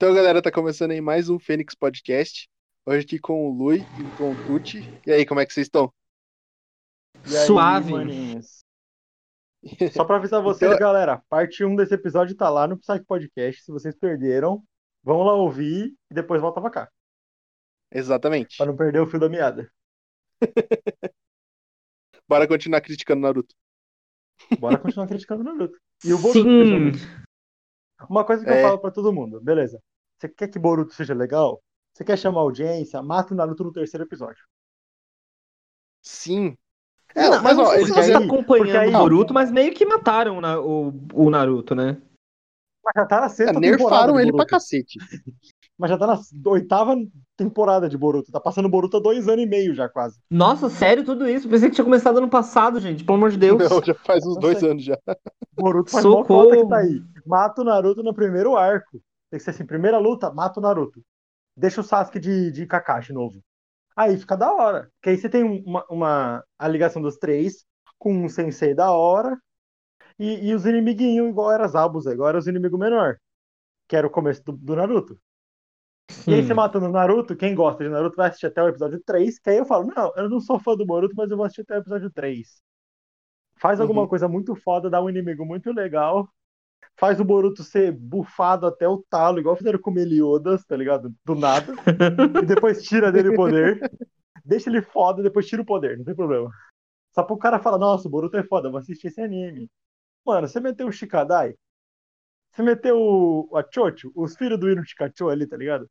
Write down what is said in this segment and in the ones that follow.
Então, galera, tá começando aí mais um Fênix Podcast. Hoje aqui com o Lui e com o Tuti. E aí, como é que vocês estão? Aí, Suave. maninhos? Só pra avisar vocês, Então- galera, parte 1 desse episódio tá lá no Psych Podcast. Se vocês perderam, vão lá ouvir e depois volta pra cá. Exatamente. Pra não perder o fio da meada. Bora continuar criticando Naruto. Bora continuar criticando o Naruto. E o Boruto, Sim. Uma coisa que É. eu falo pra todo mundo, beleza. Você quer que Boruto seja legal? Você quer chamar audiência? Mata o Naruto no terceiro episódio. Sim. É, Não, mas ó, sei eles se você aí- tá acompanhando aí- o Boruto, mas meio que mataram o o, o Naruto, né? Mas já tá na sexta É, temporada nerfaram ele pra cacete. Mas já tá na oitava temporada de Boruto. Tá passando Boruto há dois anos e meio já, quase. Nossa, sério tudo isso? Pensei que tinha começado ano passado, gente. Pelo amor de Deus. Não, já faz uns dois anos já. Boruto faz mó Socorro. cota que tá aí. Mata o Naruto no primeiro arco. Tem que ser assim, primeira luta, mata o Naruto. Deixa o Sasuke de, de Kakashi novo. Aí fica da hora. Porque aí você tem uma, uma- a ligação dos três com um sensei da hora e, e os inimiguinhos igual era Zabuza, igual era os inimigos menor. Que era o começo do, do Naruto. E aí você matando o Naruto, quem gosta de Naruto vai assistir até o episódio 3, que aí eu falo, não, eu não sou fã do Boruto, mas eu vou assistir até o episódio 3. Faz alguma Uhum. coisa muito foda, dá um inimigo muito legal, faz o Boruto ser bufado até o talo, igual fizeram com o Meliodas, tá ligado? Do nada. e depois tira dele o poder. Deixa ele foda, depois tira o poder, não tem problema. Só pro cara falar, nossa, o Boruto é foda, eu vou assistir esse anime. Mano, você meteu o Shikadai, você meteu o a Chocho, os filhos do Ino Chikacho ali, tá ligado?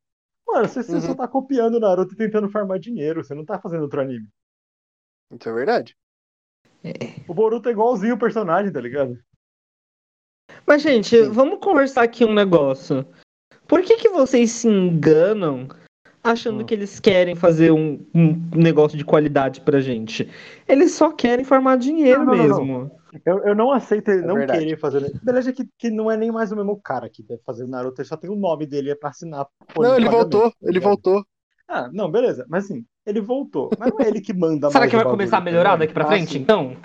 Mano, você, você Uhum. só tá copiando o Naruto e tentando farmar dinheiro, você não tá fazendo outro anime. Isso é verdade. O Boruto é igualzinho o personagem, tá ligado? Mas, gente, vamos conversar aqui um negócio. Por que, que vocês se enganam achando Hum. que eles querem fazer um, um negócio de qualidade pra gente? Eles só querem formar dinheiro Não, não, não, mesmo. Eu, eu não aceito ele É não verdade. querer fazer. Beleza que, que não é nem mais o mesmo cara que deve fazer o Naruto, ele só tem o nome dele é pra assinar. Não, ele pagamento, voltou. tá Ele voltou. Ah, não, beleza. Mas assim, ele voltou. Mas não é ele que manda Será mais que vai bagulho, começar a tá melhorar daqui pra Ah, frente, sim. então?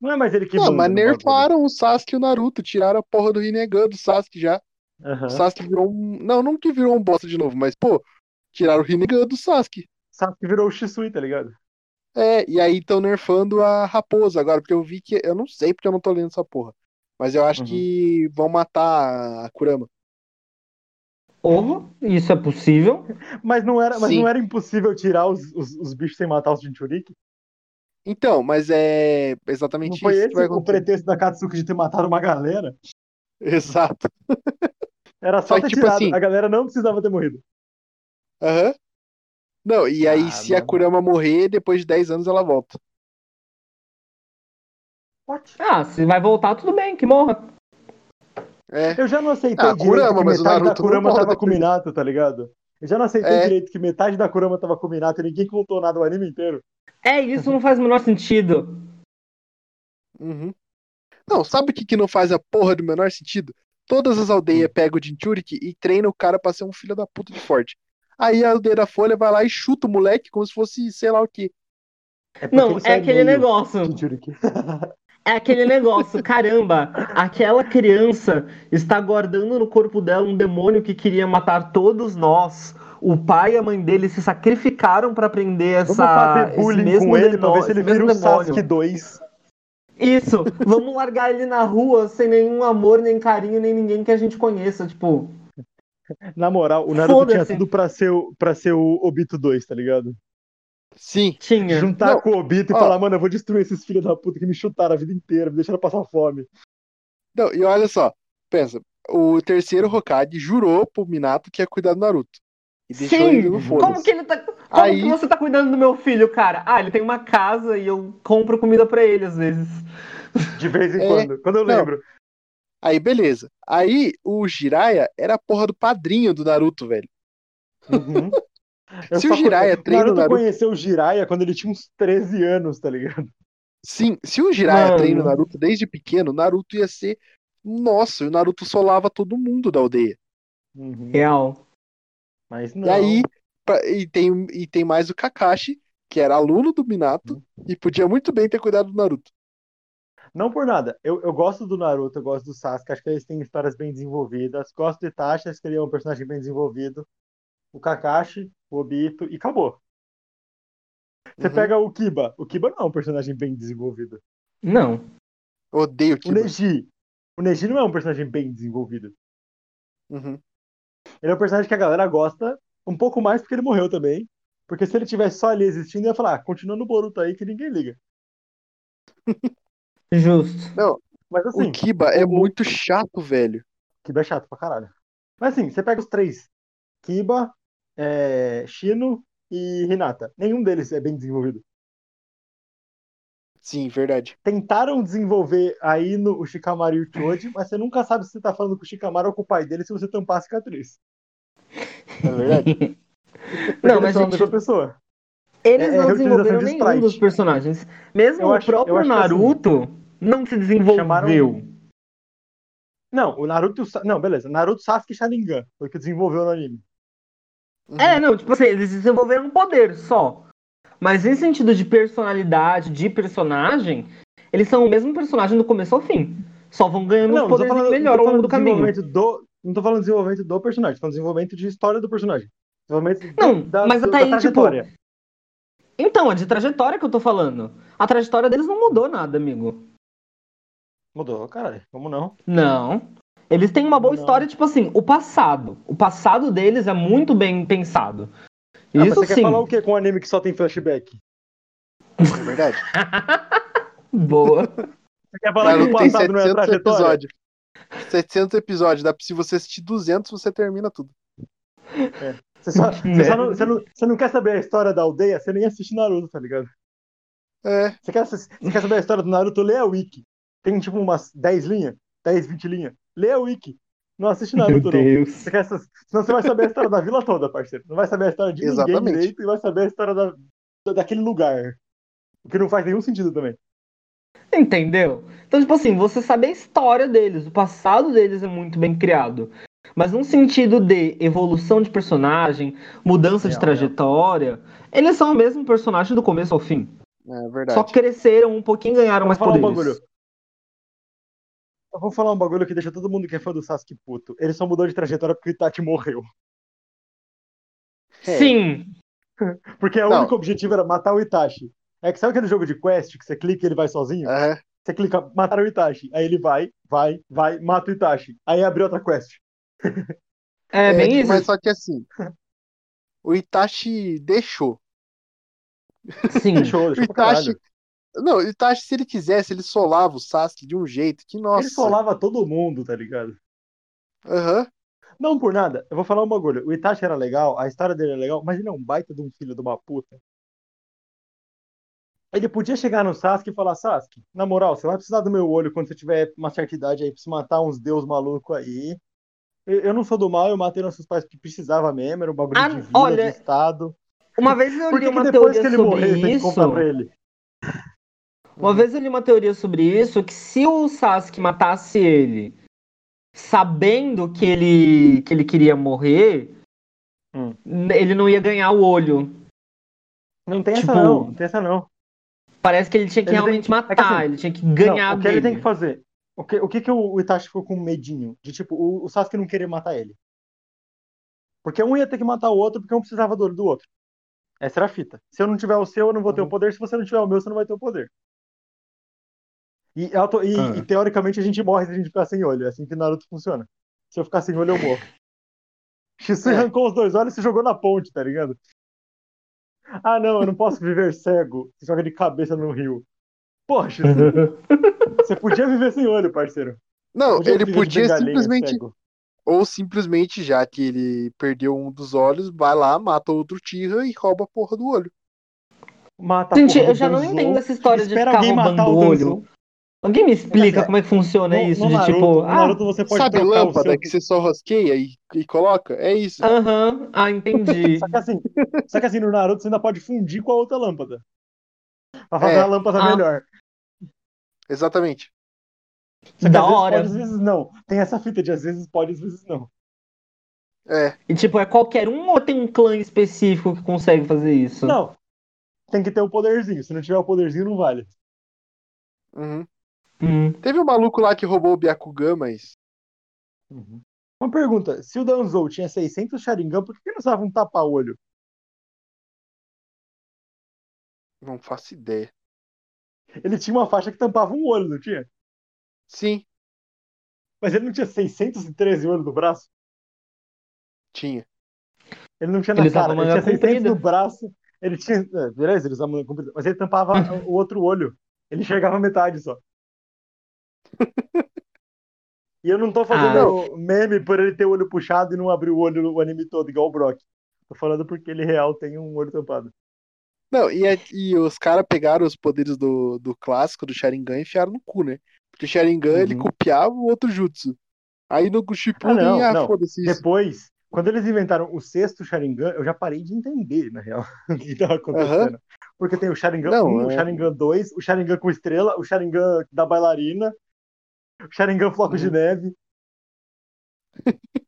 Não é mais ele que Não, mas nerfaram o Sasuke e o Naruto. Tiraram a porra do Rinnegan do Sasuke já. Aham. O Sasuke virou um. Não, não que virou um bosta de novo, mas, pô, tiraram o Rinnegan do Sasuke. Sasuke virou o Shisui, tá ligado? É, e aí estão nerfando a raposa agora, porque eu vi que. Eu não sei porque eu não tô lendo essa porra. Mas eu acho Uhum. que vão matar a Kurama. Ou isso é possível. Mas não era, mas Sim. não era impossível tirar os, os, os bichos sem matar os Jinchuriki? Então, mas é Não exatamente foi isso esse vai o pretexto da Katsuki de ter matado uma galera? Exato. Era só que, ter tipo tirado. assim- A galera não precisava ter morrido. Aham. Não, e aí, Ah, se a mano. Kurama morrer, depois de 10 anos ela volta. What? Ah, se vai voltar, tudo bem, que morra. É. Eu já não aceitei Ah, Kurama, mas o da Naruto não Kurama tava com o depois. Minato, tá ligado? Eu já não aceitei É. direito que metade da Kurama tava com o Minato e ninguém contou nada o anime inteiro. É, isso não faz o menor sentido. Uhum. Não, sabe o que, que não faz a porra do menor sentido? Todas as aldeias pegam o Jinchuriki e treinam o cara pra ser um filho da puta de forte. Aí a aldeia da Folha vai lá e chuta o moleque como se fosse sei lá o quê. É Não, é aquele meio negócio. É aquele negócio, caramba, aquela criança está guardando no corpo dela um demônio que queria matar todos nós. O pai e a mãe dele se sacrificaram para prender Vamos essa, fazer esse bullying mesmo com ele pra ver se ele vira demônio. Sasuke 2. Isso, vamos largar ele na rua sem nenhum amor, nem carinho, nem ninguém que a gente conheça. Tipo, Na moral, o Naruto tinha tudo pra ser, o- pra ser o Obito 2, tá ligado? Sim. tinha. Juntar Não. com o Obito e Ó. falar, mano, eu vou destruir esses filhos da puta que me chutaram a vida inteira, me deixaram passar fome. Não, e olha só, pensa, o terceiro Hokage jurou pro Minato que ia cuidar do Naruto. E deixou Sim, ele no como que ele tá. Como Aí- que você tá cuidando do meu filho, cara? Ah, ele tem uma casa e eu compro comida pra ele às vezes. De vez em É. quando. Quando eu Não. lembro. Aí, beleza. Aí, o Jiraiya era a porra do padrinho do Naruto, velho. Uhum. Eu Se o Jiraiya conhe- treina o Naruto conheceu o Jiraiya quando ele tinha uns 13 anos, tá ligado? Sim, se o Jiraiya Mano. treina o Naruto desde pequeno, o Naruto ia ser. Nossa, o Naruto solava todo mundo da aldeia. Uhum. Real. Mas não. E aí, pra- e, tem, e tem mais o Kakashi, que era aluno do Minato, Uhum. e podia muito bem ter cuidado do Naruto. Não por nada. Eu, eu gosto do Naruto, eu gosto do Sasuke, acho que eles têm histórias bem desenvolvidas. Gosto do Itachi, acho que ele é um personagem bem desenvolvido. O Kakashi, o Obito e acabou. Você Uhum. pega o Kiba. O Kiba não é um personagem bem desenvolvido. Não. Odeio O Kiba. Neji. O Neji não é um personagem bem desenvolvido. Uhum. Ele é um personagem que a galera gosta um pouco mais porque ele morreu também. Porque se ele tivesse só ali existindo, ia falar, ah, continua no Boruto aí que ninguém liga. Justo. Mas assim, o Kiba é o- muito chato, velho. Kiba é chato pra caralho. Mas assim, você pega os três: Kiba, é, Shino e Hinata. Nenhum deles é bem desenvolvido. Sim, verdade. Tentaram desenvolver aí no o Shikamaru e o Choji, mas você nunca sabe se você tá falando com o Shikamaru ou com o pai dele se você tampar a cicatriz. É verdade. Não, eles mas são a gente, mesma pessoa. Eles É- é não desenvolveram de nenhum dos personagens. Mesmo Eu o acho- próprio que assim, Naruto não se desenvolveu. chamaram- Não, o Naruto. e Não, beleza. Naruto, Sasuke e Sharingan. Foi o que desenvolveu no anime. Uhum. É, não, tipo assim, eles desenvolveram um poder só. Mas em sentido de personalidade, de personagem, eles são o mesmo personagem do começo ao fim. Só vão ganhando Não, poderes falando, melhor ao longo falando do caminho. do. Não tô falando de desenvolvimento do personagem, tô falando de desenvolvimento de história do personagem. Desenvolvimento Não, da, mas até da aí, tipo, trajetória. Então, é de trajetória que eu tô falando. A trajetória deles não mudou nada, amigo. Mudou, caralho. Como não? Não. Eles têm uma boa Não. história, tipo assim, o passado. O passado deles é muito bem pensado. Ah, mas Isso você quer sim. falar o que com um anime que só tem flashback? É verdade. Boa. Você quer falar que o tem passado não é a 700 trajetória? episódios. 700 episódios. Dá pra, se você assistir 200, você termina tudo. Você, só, você, só não, você, não, você não quer saber a história da aldeia, você nem assiste Naruto, tá ligado? É. Você quer, você quer saber a história do Naruto, lê a Wiki. Tem tipo umas 10 linhas, 10, 20 linhas. Lê a Wiki. Não assiste Meu Naruto, não. Deus. Essas- senão você vai saber a história da vila toda, parceiro. Não vai saber a história de ninguém Exatamente. direito e vai saber a história da, da- daquele lugar. O que não faz nenhum sentido também. Entendeu? Então, tipo assim, você sabe a história deles, o passado deles é muito bem criado. Mas num sentido de evolução de personagem, mudança de Real, trajetória, eles são o mesmo personagem do começo ao fim. É verdade. Só cresceram um pouquinho, ganharam Eu mais falar um poderes. bagulho. Eu vou falar um bagulho que deixa todo mundo que é fã do Sasuke puto. Ele só mudou de trajetória porque o Itachi morreu. É. Sim, Porque o único objetivo era matar o Itachi. É que sabe aquele jogo de quest que você clica e ele vai sozinho? Aham. Você clica, matar o Itachi. Aí ele vai, vai, vai, mata o Itachi. Aí abre outra quest. é, bem tipo, isso. Mas só que assim. O Itachi deixou. Sim. Deixou, O deixou pra Itachi. Não, o Itachi, se ele quisesse, ele solava o Sasuke de um jeito que, nossa. Ele solava todo mundo, tá ligado? Aham. Não por nada, eu vou falar um bagulho. O Itachi era legal, a história dele é legal, mas ele é um baita de um filho de uma puta. Ele podia chegar no Sasuke e falar, Sasuke, na moral, você vai precisar do meu olho quando você tiver uma certa idade aí pra se matar uns deus malucos aí. Eu, eu não sou do mal, eu matei nossos pais porque precisava mesmo, era um bagulho Ah, de vida, olha, de estado. Uma vez eu li que, que uma depois teoria que ele sobre morrer, tem que isso. comprar pra ele? Uma vez eu li uma teoria sobre isso, que se o Sasuke matasse ele, sabendo que ele, que ele queria morrer, Hum. ele não ia ganhar o olho. Não tem Tipo, essa não, não tem essa não. Parece que ele tinha que Ele realmente é que matar, assim, ele tinha que ganhar Não, o que ele dele. tem que fazer? O que, o que, que o Itachi ficou com medinho? De tipo, o, o Sasuke não querer matar ele. Porque um ia ter que matar o outro porque um precisava do olho do outro. Essa era a fita. Se eu não tiver o seu, eu não vou ter Uhum. o poder. Se você não tiver o meu, você não vai ter o poder. E, auto- e- Ah. e, teoricamente a gente morre se a gente ficar sem olho. É assim que Naruto funciona. Se eu ficar sem olho, eu morro. Shisui É. arrancou os dois olhos e se jogou na ponte, tá ligado? Ah, não, eu não posso viver cego. Se joga de cabeça no rio. Porra, Shisui. Você podia viver sem olho, parceiro. Não, Podia ele podia simplesmente. cego. Ou simplesmente, já que ele perdeu um dos olhos, vai lá, mata outro Tira e rouba a porra do olho. Mata Gente, porra do eu já não entendo essa história de ficar roubando o olho. Alguém me explica É, como é que funciona No- isso? no de Naruto, tipo, no ah, Naruto você pode Sabe lâmpada seu... que você só rosqueia e, e coloca? É isso. aham, ah, entendi. Só que assim, só que assim, no Naruto você ainda pode fundir com a outra lâmpada. Pra fazer É. a lâmpada Ah. melhor. Exatamente. Só que da às vezes hora. pode, às vezes não. Tem essa fita de às vezes pode, às vezes não. É. E tipo, é qualquer um ou tem um clã específico que consegue fazer isso? Não. Tem que ter o poderzinho. Se não tiver o poderzinho, não vale. Uhum. Hum. Teve um maluco lá que roubou o Byakugan, mas. Uhum. Uma pergunta: se o Danzou tinha 600 Sharingan, por que ele não usava um tapa-olho? Não faço ideia. Ele tinha uma faixa que tampava um olho, não tinha? Sim, Mas ele não tinha 613 olhos no braço? tinha. Ele não tinha na Ele cara, ele tinha 600 comprida. no braço. Ele tinha. é, Beleza, ele usava manga comprida, mas ele tampava o outro olho. Ele enxergava metade só. E eu não tô fazendo meme por ele ter o olho puxado e não abrir o olho o anime todo, igual o Brock. Tô falando porque ele real tem um olho tampado. Não, e, é- e os caras pegaram os poderes do, do clássico, do Sharingan, e enfiaram no cu, né? Porque o Sharingan, ele Uhum. copiava o outro jutsu. Aí no Shippuden, Ah, não, ah, não. foda-se isso. Depois, quando eles inventaram o sexto Sharingan, eu já parei de entender, na real, o que tava acontecendo. Porque tem o Sharingan Não, 1, o é- Sharingan 2, o Sharingan com estrela, o Sharingan da bailarina, o Sharingan floco de Uhum. neve.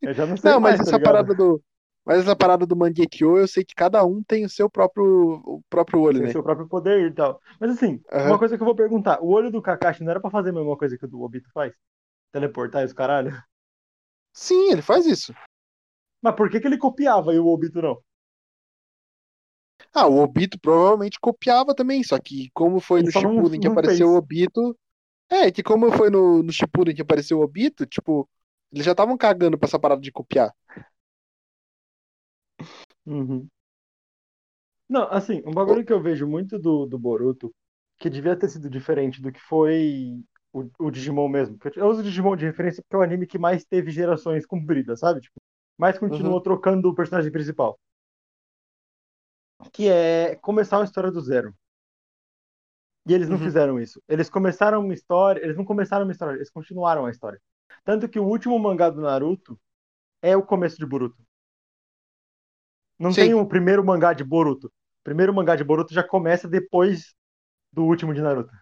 Eu já não sei Não, mais, mas tá essa ligado? parada do. Mas essa parada do Mangekyo, eu sei que cada um tem o seu próprio, o próprio olho, Tem né? seu próprio poder e tal. Mas assim, Aham. uma coisa que eu vou perguntar: o olho do Kakashi não era pra fazer a mesma coisa que o do Obito faz? Teleportar os caralho? Sim, ele faz isso. Mas por que, que ele copiava e o Obito não? Ah, o Obito provavelmente copiava também, só que como foi Ele no Shippuden que apareceu fez. o Obito. É, que como foi no, no Shippuden que apareceu o Obito, tipo, eles já estavam cagando pra essa parada de copiar. Uhum. Não, assim, um bagulho que eu vejo muito do, do Boruto, que devia ter sido diferente do que foi o, o Digimon mesmo. Eu uso o Digimon de referência porque é o anime que mais teve gerações compridas, sabe? Tipo, mais continuou Uhum. trocando o personagem principal. Que é começar uma história do zero. E eles não Uhum. fizeram isso. Eles começaram uma história, eles não começaram uma história, eles continuaram a história. Tanto que o último mangá do Naruto é o começo de Boruto. Não Sim. tem o primeiro mangá de Boruto. O primeiro mangá de Boruto já começa depois do último de Naruto.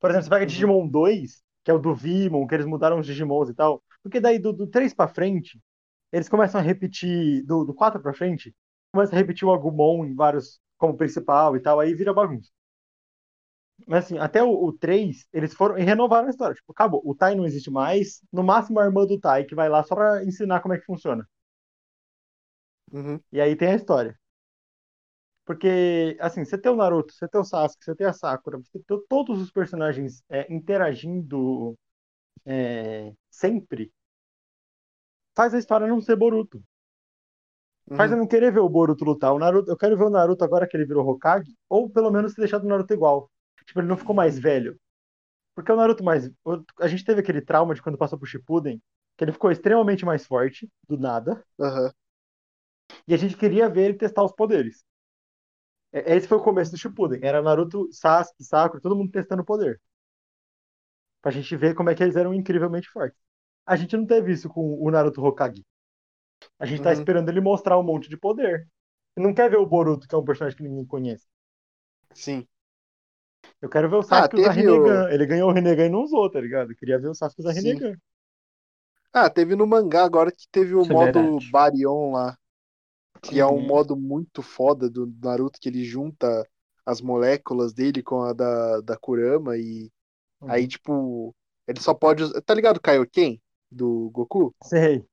Por exemplo, você pega Uhum. Digimon 2, que é o do Vimon, que eles mudaram os Digimons e tal. Porque daí do, do 3 pra frente, eles começam a repetir, do, do 4 pra frente, começa a repetir o Agumon em vários, como principal e tal, aí vira bagunça. Mas assim, até o, o 3, eles foram e renovaram a história. Tipo, acabou. O Tai não existe mais. No máximo a irmã do Tai, que vai lá só pra ensinar como é que funciona. Uhum. E aí tem a história. Porque, assim, você tem o Naruto, você tem o Sasuke, você tem a Sakura, você tem todos os personagens é, interagindo é, sempre, faz a história não ser Boruto. Faz eu Uhum. não querer ver o Boruto lutar. O Naruto, eu quero ver o Naruto agora que ele virou Hokage, ou pelo menos ter deixado o Naruto igual. Tipo, ele não ficou mais velho. Porque o Naruto mais. A gente teve aquele trauma de quando passou pro Shippuden, que ele ficou extremamente mais forte, do nada, Aham. e a gente queria ver ele testar os poderes. É- Esse foi o começo do Shippuden. Era Naruto, Sasuke, Sakura, todo mundo testando poder. Pra gente ver como é que eles eram incrivelmente fortes. A gente não teve isso com o Naruto Hokage. A gente tá Uhum. esperando ele mostrar um monte de poder. E não quer ver o Boruto, que é um personagem que ninguém conhece. Sim. Eu quero ver o Sasuke usar Ah, teve o- Rinnegan. Ele ganhou o Rinnegan e não usou, tá ligado? Eu queria ver o Sasuke usar Sim. Rinnegan. Ah, teve no mangá agora que teve o Isso é modo verdade. Baryon lá. Que é um Uhum. modo muito foda do Naruto, que ele junta as moléculas dele com a da, da Kurama e aí, Uhum. tipo, ele só pode usar. Tá ligado o Kaioken do Goku? Sei.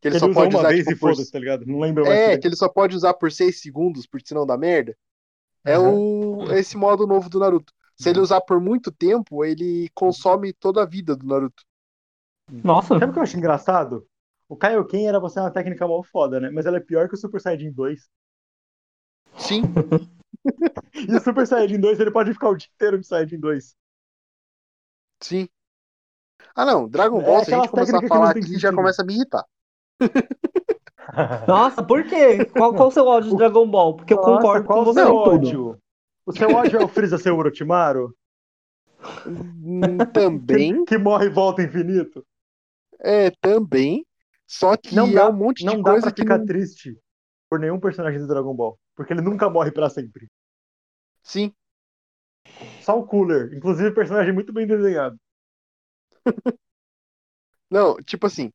Que ele ele só pode uma usar vez tipo, e por... tá ligado? Não lembro mais. É, que ele só pode usar por 6 segundos, porque senão dá merda. É Aham. o esse modo novo do Naruto. Se ele usar por muito tempo, ele consome toda a vida do Naruto. Nossa, Sabe o que eu acho engraçado? O Kaioken era você uma técnica mal foda, né? Mas ela é pior que o Super Saiyajin 2. Sim, E o Super Saiyajin 2, ele pode ficar o dia inteiro de Saiyajin 2. sim. Ah, não, Dragon É Ball, se a gente começar a falar aqui, já começa a me irritar. nossa, por quê? Qual, qual o seu ódio de Dragon Ball? Porque eu Nossa, concordo qual com o você seu em tudo. ódio? O seu ódio é o Freeza ser o Orochimaru? Também, Que, que morre e volta infinito? é, também. Só que Não é dá, um monte de não dá coisa pra que ficar não. triste por nenhum personagem do Dragon Ball. Porque ele nunca morre pra sempre. Sim, Só o Cooler. Inclusive, personagem muito bem desenhado. não, tipo assim,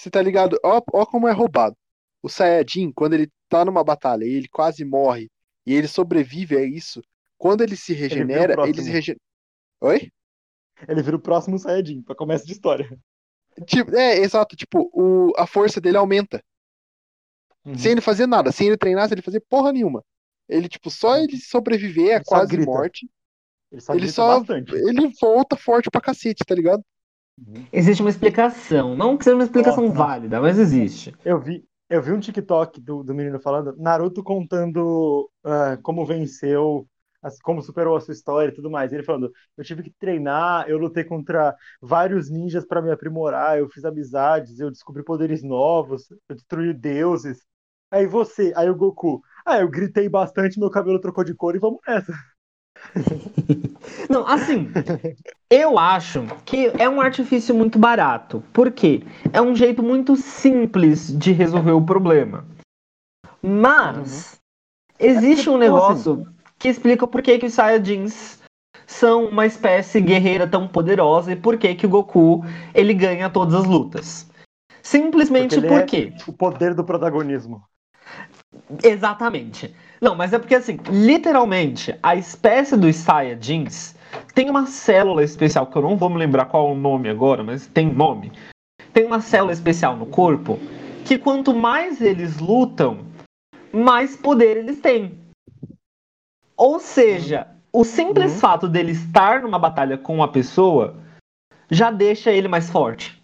você tá ligado? Ó, ó como é roubado. O Saiyajin, quando ele tá numa batalha e ele quase morre, e ele sobrevive a isso, quando ele se regenera, ele se regenera. Oi? Ele vira o próximo Saiyajin, pra começo de história. Tipo, é, exato, tipo, o, a força dele aumenta. Uhum. Sem ele fazer nada, sem ele treinar, sem ele fazer porra nenhuma. Ele, tipo, só ele sobreviver a Ele só quase morte, Ele só ele só. Ele volta forte pra cacete, tá ligado? Existe uma explicação. Não que seja uma explicação Nossa, não. válida, mas existe. Eu vi, eu vi um TikTok do, do menino falando, Naruto contando ah, como venceu, as- como superou a sua história e tudo mais. Ele falando, eu tive que treinar, eu lutei contra vários ninjas pra me aprimorar, eu fiz amizades, eu descobri poderes novos, eu destruí deuses. Aí você, aí o Goku, ah, eu gritei bastante, meu cabelo trocou de cor e vamos nessa. Não, assim, eu acho que é um artifício muito barato. Por quê? É um jeito muito simples de resolver o problema. Mas existe um Como negócio que explica por que, que os Saiyajins são uma espécie guerreira tão poderosa e por que, que o Goku ele ganha todas as lutas. Simplesmente Porque é-? O poder do protagonismo. Exatamente. Não, mas é porque assim, literalmente, a espécie dos Saiyajins tem uma célula especial, que eu não vou me lembrar qual o nome agora, mas tem nome. Tem uma célula especial no corpo que quanto mais eles lutam, mais poder eles têm. Ou seja, o simples Uhum. fato dele estar numa batalha com uma pessoa já deixa ele mais forte.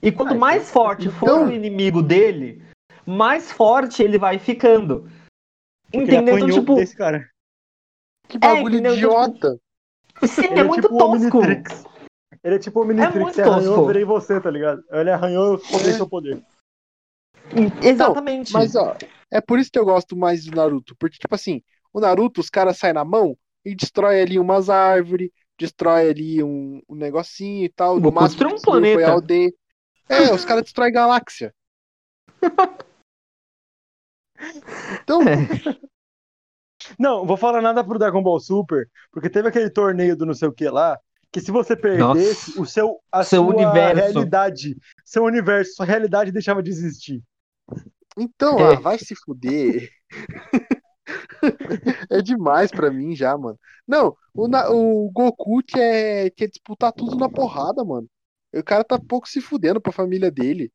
E quanto Ah, mais é- forte for então- o inimigo dele, mais forte ele vai ficando. Porque ele Entendeu? Então, tipo, desse cara. Que bagulho entendeu? idiota. sim, Ele é muito tipo tosco. Ele é tipo o Omnitrix, muito você arranhou, tosco. eu virei você, tá ligado? Ele arranhou, eu roubei É. seu poder. Exatamente. Mas, ó, é por isso que eu gosto mais do Naruto. Porque, tipo assim, o Naruto, os caras saem na mão e destrói ali umas árvores, destrói ali um, um negocinho e tal. O Goku máximo um destruiu foi planeta. a aldeia. É, os caras destroem galáxia. Então, É. Não, vou falar nada pro Dragon Ball Super, porque teve aquele torneio do não sei o que lá, que se você perdesse, Nossa. o seu, a Seu sua universo. realidade, seu universo, sua realidade deixava de existir. então É. ah, vai se fuder. É demais pra mim já, mano. Não, o, o Goku quer, quer disputar tudo na porrada, mano. O cara tá pouco se fudendo pra família dele.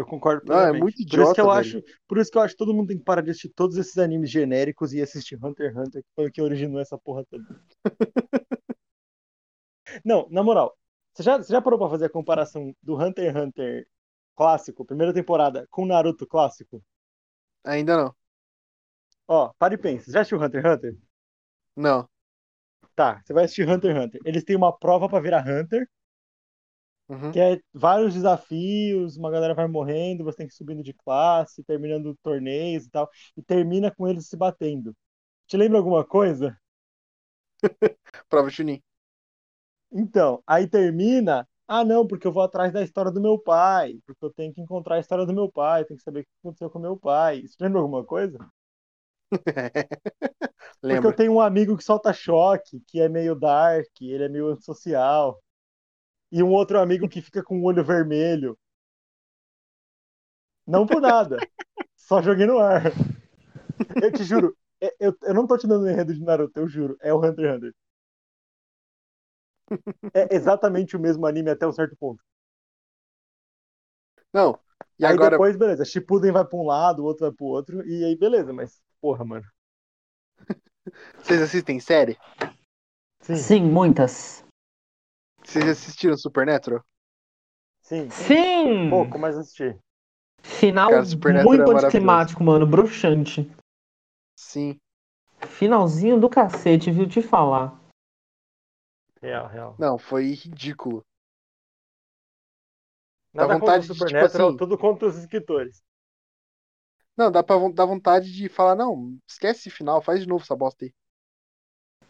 Eu concordo Não, é plenamente. muito por isso idiota, que eu velho. acho, por isso que eu acho que todo mundo tem que parar de assistir todos esses animes genéricos e assistir Hunter x Hunter, que foi o que originou essa porra toda. Não, na moral, você já, você já parou pra fazer a comparação do Hunter x Hunter clássico, primeira temporada, com o Naruto clássico? Ainda não. Ó, para e pensa, você já assistiu Hunter x Hunter? Não. Tá, você vai assistir Hunter x Hunter. Eles têm uma prova pra virar Hunter, Uhum. que é vários desafios, uma galera vai morrendo, você tem que ir subindo de classe, terminando torneios e tal, e termina com eles se batendo. Te lembra alguma coisa? Prova Chunin. Então, aí termina, ah não, porque eu vou atrás da história do meu pai, porque eu tenho que encontrar a história do meu pai, tenho que saber o que aconteceu com meu pai. Isso lembra alguma coisa? Porque eu tenho um amigo que solta choque, que é meio dark, ele é meio antissocial. E um outro amigo que fica com o olho vermelho. Não por nada. Só joguei no ar. Eu te juro, é- eu, eu não tô te dando enredo de Naruto, eu juro. É o Hunter x Hunter. É exatamente o mesmo anime até um certo ponto. Não. E aí agora, depois, beleza, Shippuden vai pra um lado, o outro vai pro outro, e aí beleza, mas, porra, mano. vocês assistem série? Sim, Sim, muitas. Vocês assistiram Supernatural? sim. Sim! Pouco, mas assisti. Final Cara, muito é anticlimático, mano. Bruxante. Sim. Finalzinho do cacete, viu? Te falar. Real, real. Não, foi ridículo. Dá Nada vontade contra o de, tipo assim- tudo contra os escritores. Não, dá pra dar vontade de falar, não, esquece esse final, faz de novo essa bosta aí.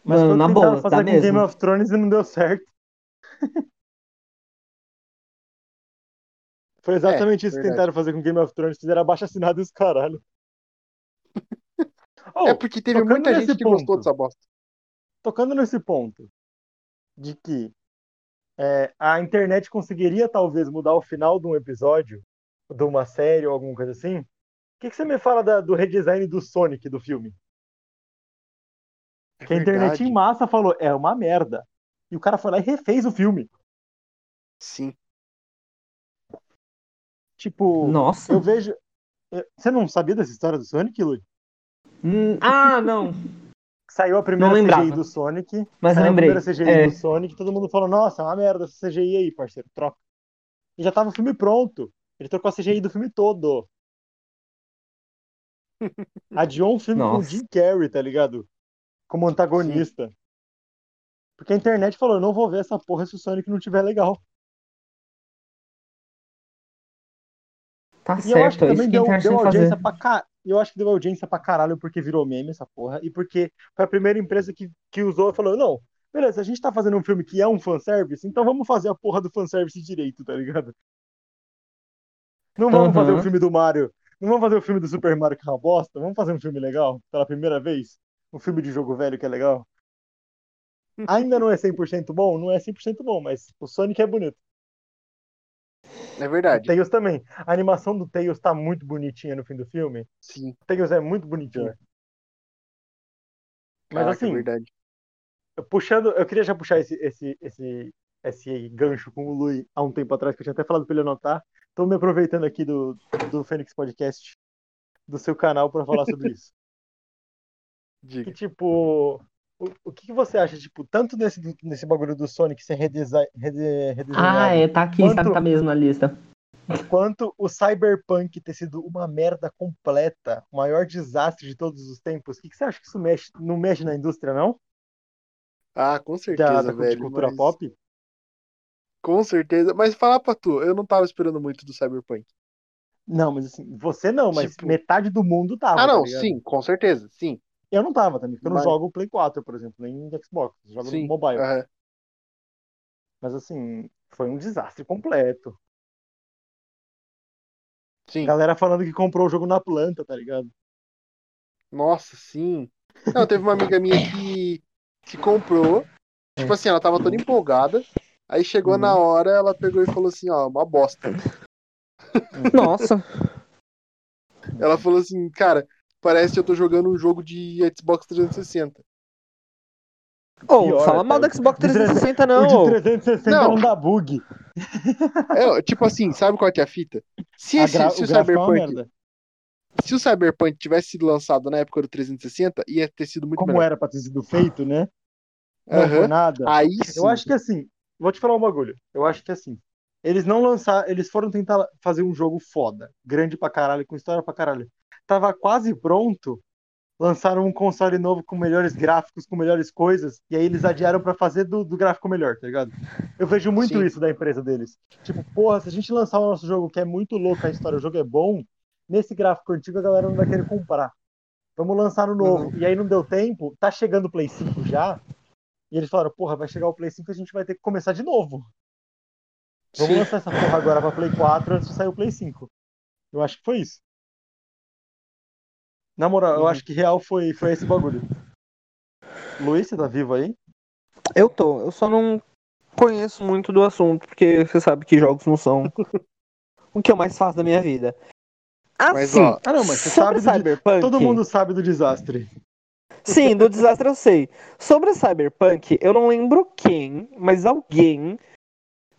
Mas Mano, na boa, fazer dá com Game mesmo. of Thrones e não deu certo. Foi exatamente isso que É, verdade. tentaram fazer com Game of Thrones, fizeram abaixo assinado e os caralho. Oh, é porque teve muita gente que gostou dessa bosta. tocando nesse ponto de que é, a internet conseguiria talvez mudar o final de um episódio, de uma série ou alguma coisa assim, o que, que você me fala da- do redesign do Sonic do filme? É Que a internet em massa falou, é uma merda. E o cara foi lá e refez o filme. Sim. Tipo, Nossa. eu vejo. Você não sabia dessa história do Sonic, Lu? Hum, ah, não. Saiu a primeira Não CGI do Sonic. Mas saiu lembrei. a primeira CGI É. do Sonic, todo mundo falou, nossa, é uma merda essa CGI aí, parceiro, troca. E já tava o filme pronto. Ele trocou a CGI do filme todo. Adiou um filme com o Nossa. Jim Carrey, tá ligado? Como antagonista. Porque a internet falou, eu não vou ver essa porra se o Sonic não tiver legal. Tá E eu acho que certo, é também que deu, deu que fazer. audiência pra ca... Eu acho que deu audiência pra caralho porque virou meme essa porra. E porque foi a primeira empresa que, que usou e falou, não, beleza, a gente tá fazendo um filme que é um fanservice, então vamos fazer a porra do fanservice direito, tá ligado? Não vamos fazer o Aham. filme do Mario. Não vamos fazer o filme do Super Mario que é uma bosta. Vamos fazer um filme legal pela primeira vez. Um filme de jogo velho que é legal. Ainda não é 100% bom? Não é 100% bom, mas o Sonic é bonito. É O verdade. Tails também. A animação do Tails tá muito bonitinha no fim do filme. Sim. O Tails é muito bonitinho. Mas Caraca, assim, é verdade. puxando, eu queria já puxar esse, esse, esse, esse gancho com o Lui há um tempo atrás, que eu tinha até falado pra ele anotar. Tô me aproveitando aqui do, do Fênix Podcast, do seu canal, pra falar sobre isso. Que, Diga. tipo, o, o que, que você acha, tipo, tanto nesse, nesse bagulho do Sonic ser redesi- rede- redesenhado, Ah, é, tá aqui, Quanto- tá, tá mesmo na lista. quanto o Cyberpunk ter sido uma merda completa, o maior desastre de todos os tempos, o que, que você acha que isso mexe, não mexe na indústria, não? Ah, com Da, certeza, da, de velho. cultura mas- pop? Com certeza. Mas falar pra tu, eu não tava esperando muito do Cyberpunk. Não, mas assim, você não, mas Tipo- metade do mundo tava. ah, não, tá sim, com certeza, sim. Eu não tava também, porque eu não Mas- jogo Play 4, por exemplo, nem Xbox, eu jogo sim. no mobile. aham. Mas assim, foi um desastre completo. Sim. Galera falando que comprou o jogo na planta, tá ligado? Nossa, sim. Não, teve uma amiga minha que, que comprou. Tipo assim, ela tava toda empolgada. Aí chegou Uhum. na hora, ela pegou e falou assim, ó, uma bosta. Nossa. Ela falou assim, cara, parece que eu tô jogando um jogo de Xbox 360. Ô, Pior, fala mal do Xbox De 360 o não. de ô. 360 Não. não, dá bug. É, tipo assim, sabe qual que é a fita? Se, A gra- se o o é uma Cyberpunk, merda. se o Cyberpunk tivesse sido lançado na época do 360, ia ter sido muito Como melhor. era pra ter sido feito, né? Não foi nada. Aí sim. Eu acho que assim, vou te falar um bagulho. Eu acho que assim, eles não lançaram, eles foram tentar fazer um jogo foda, grande pra caralho, com história pra caralho. Tava quase pronto, lançaram um console novo com melhores gráficos, com melhores coisas, e aí eles adiaram pra fazer do, do gráfico melhor, tá ligado? Eu vejo muito Sim. isso da empresa deles. Tipo, porra, se a gente lançar o nosso jogo que é muito louco, a história, o jogo é bom, nesse gráfico antigo a galera não vai querer comprar. Vamos lançar no novo. E aí não deu tempo, tá chegando o Play 5 já, e eles falaram, porra, vai chegar o Play 5 a gente vai ter que começar de novo. Vamos Sim. lançar essa porra agora pra Play 4 antes de sair o Play 5. Eu acho que foi isso. Na moral, eu Uhum. acho que real foi, foi esse bagulho. Luiz, você tá vivo aí? Eu tô, eu só não conheço muito do assunto, porque você sabe que jogos não são o que eu mais faço da minha vida. Mas, Assim, ó, Ah, não, mas você sobre sabe do, Cyberpunk. Todo mundo sabe do desastre. Sim, do desastre eu sei. Sobre Cyberpunk, eu não lembro quem, mas alguém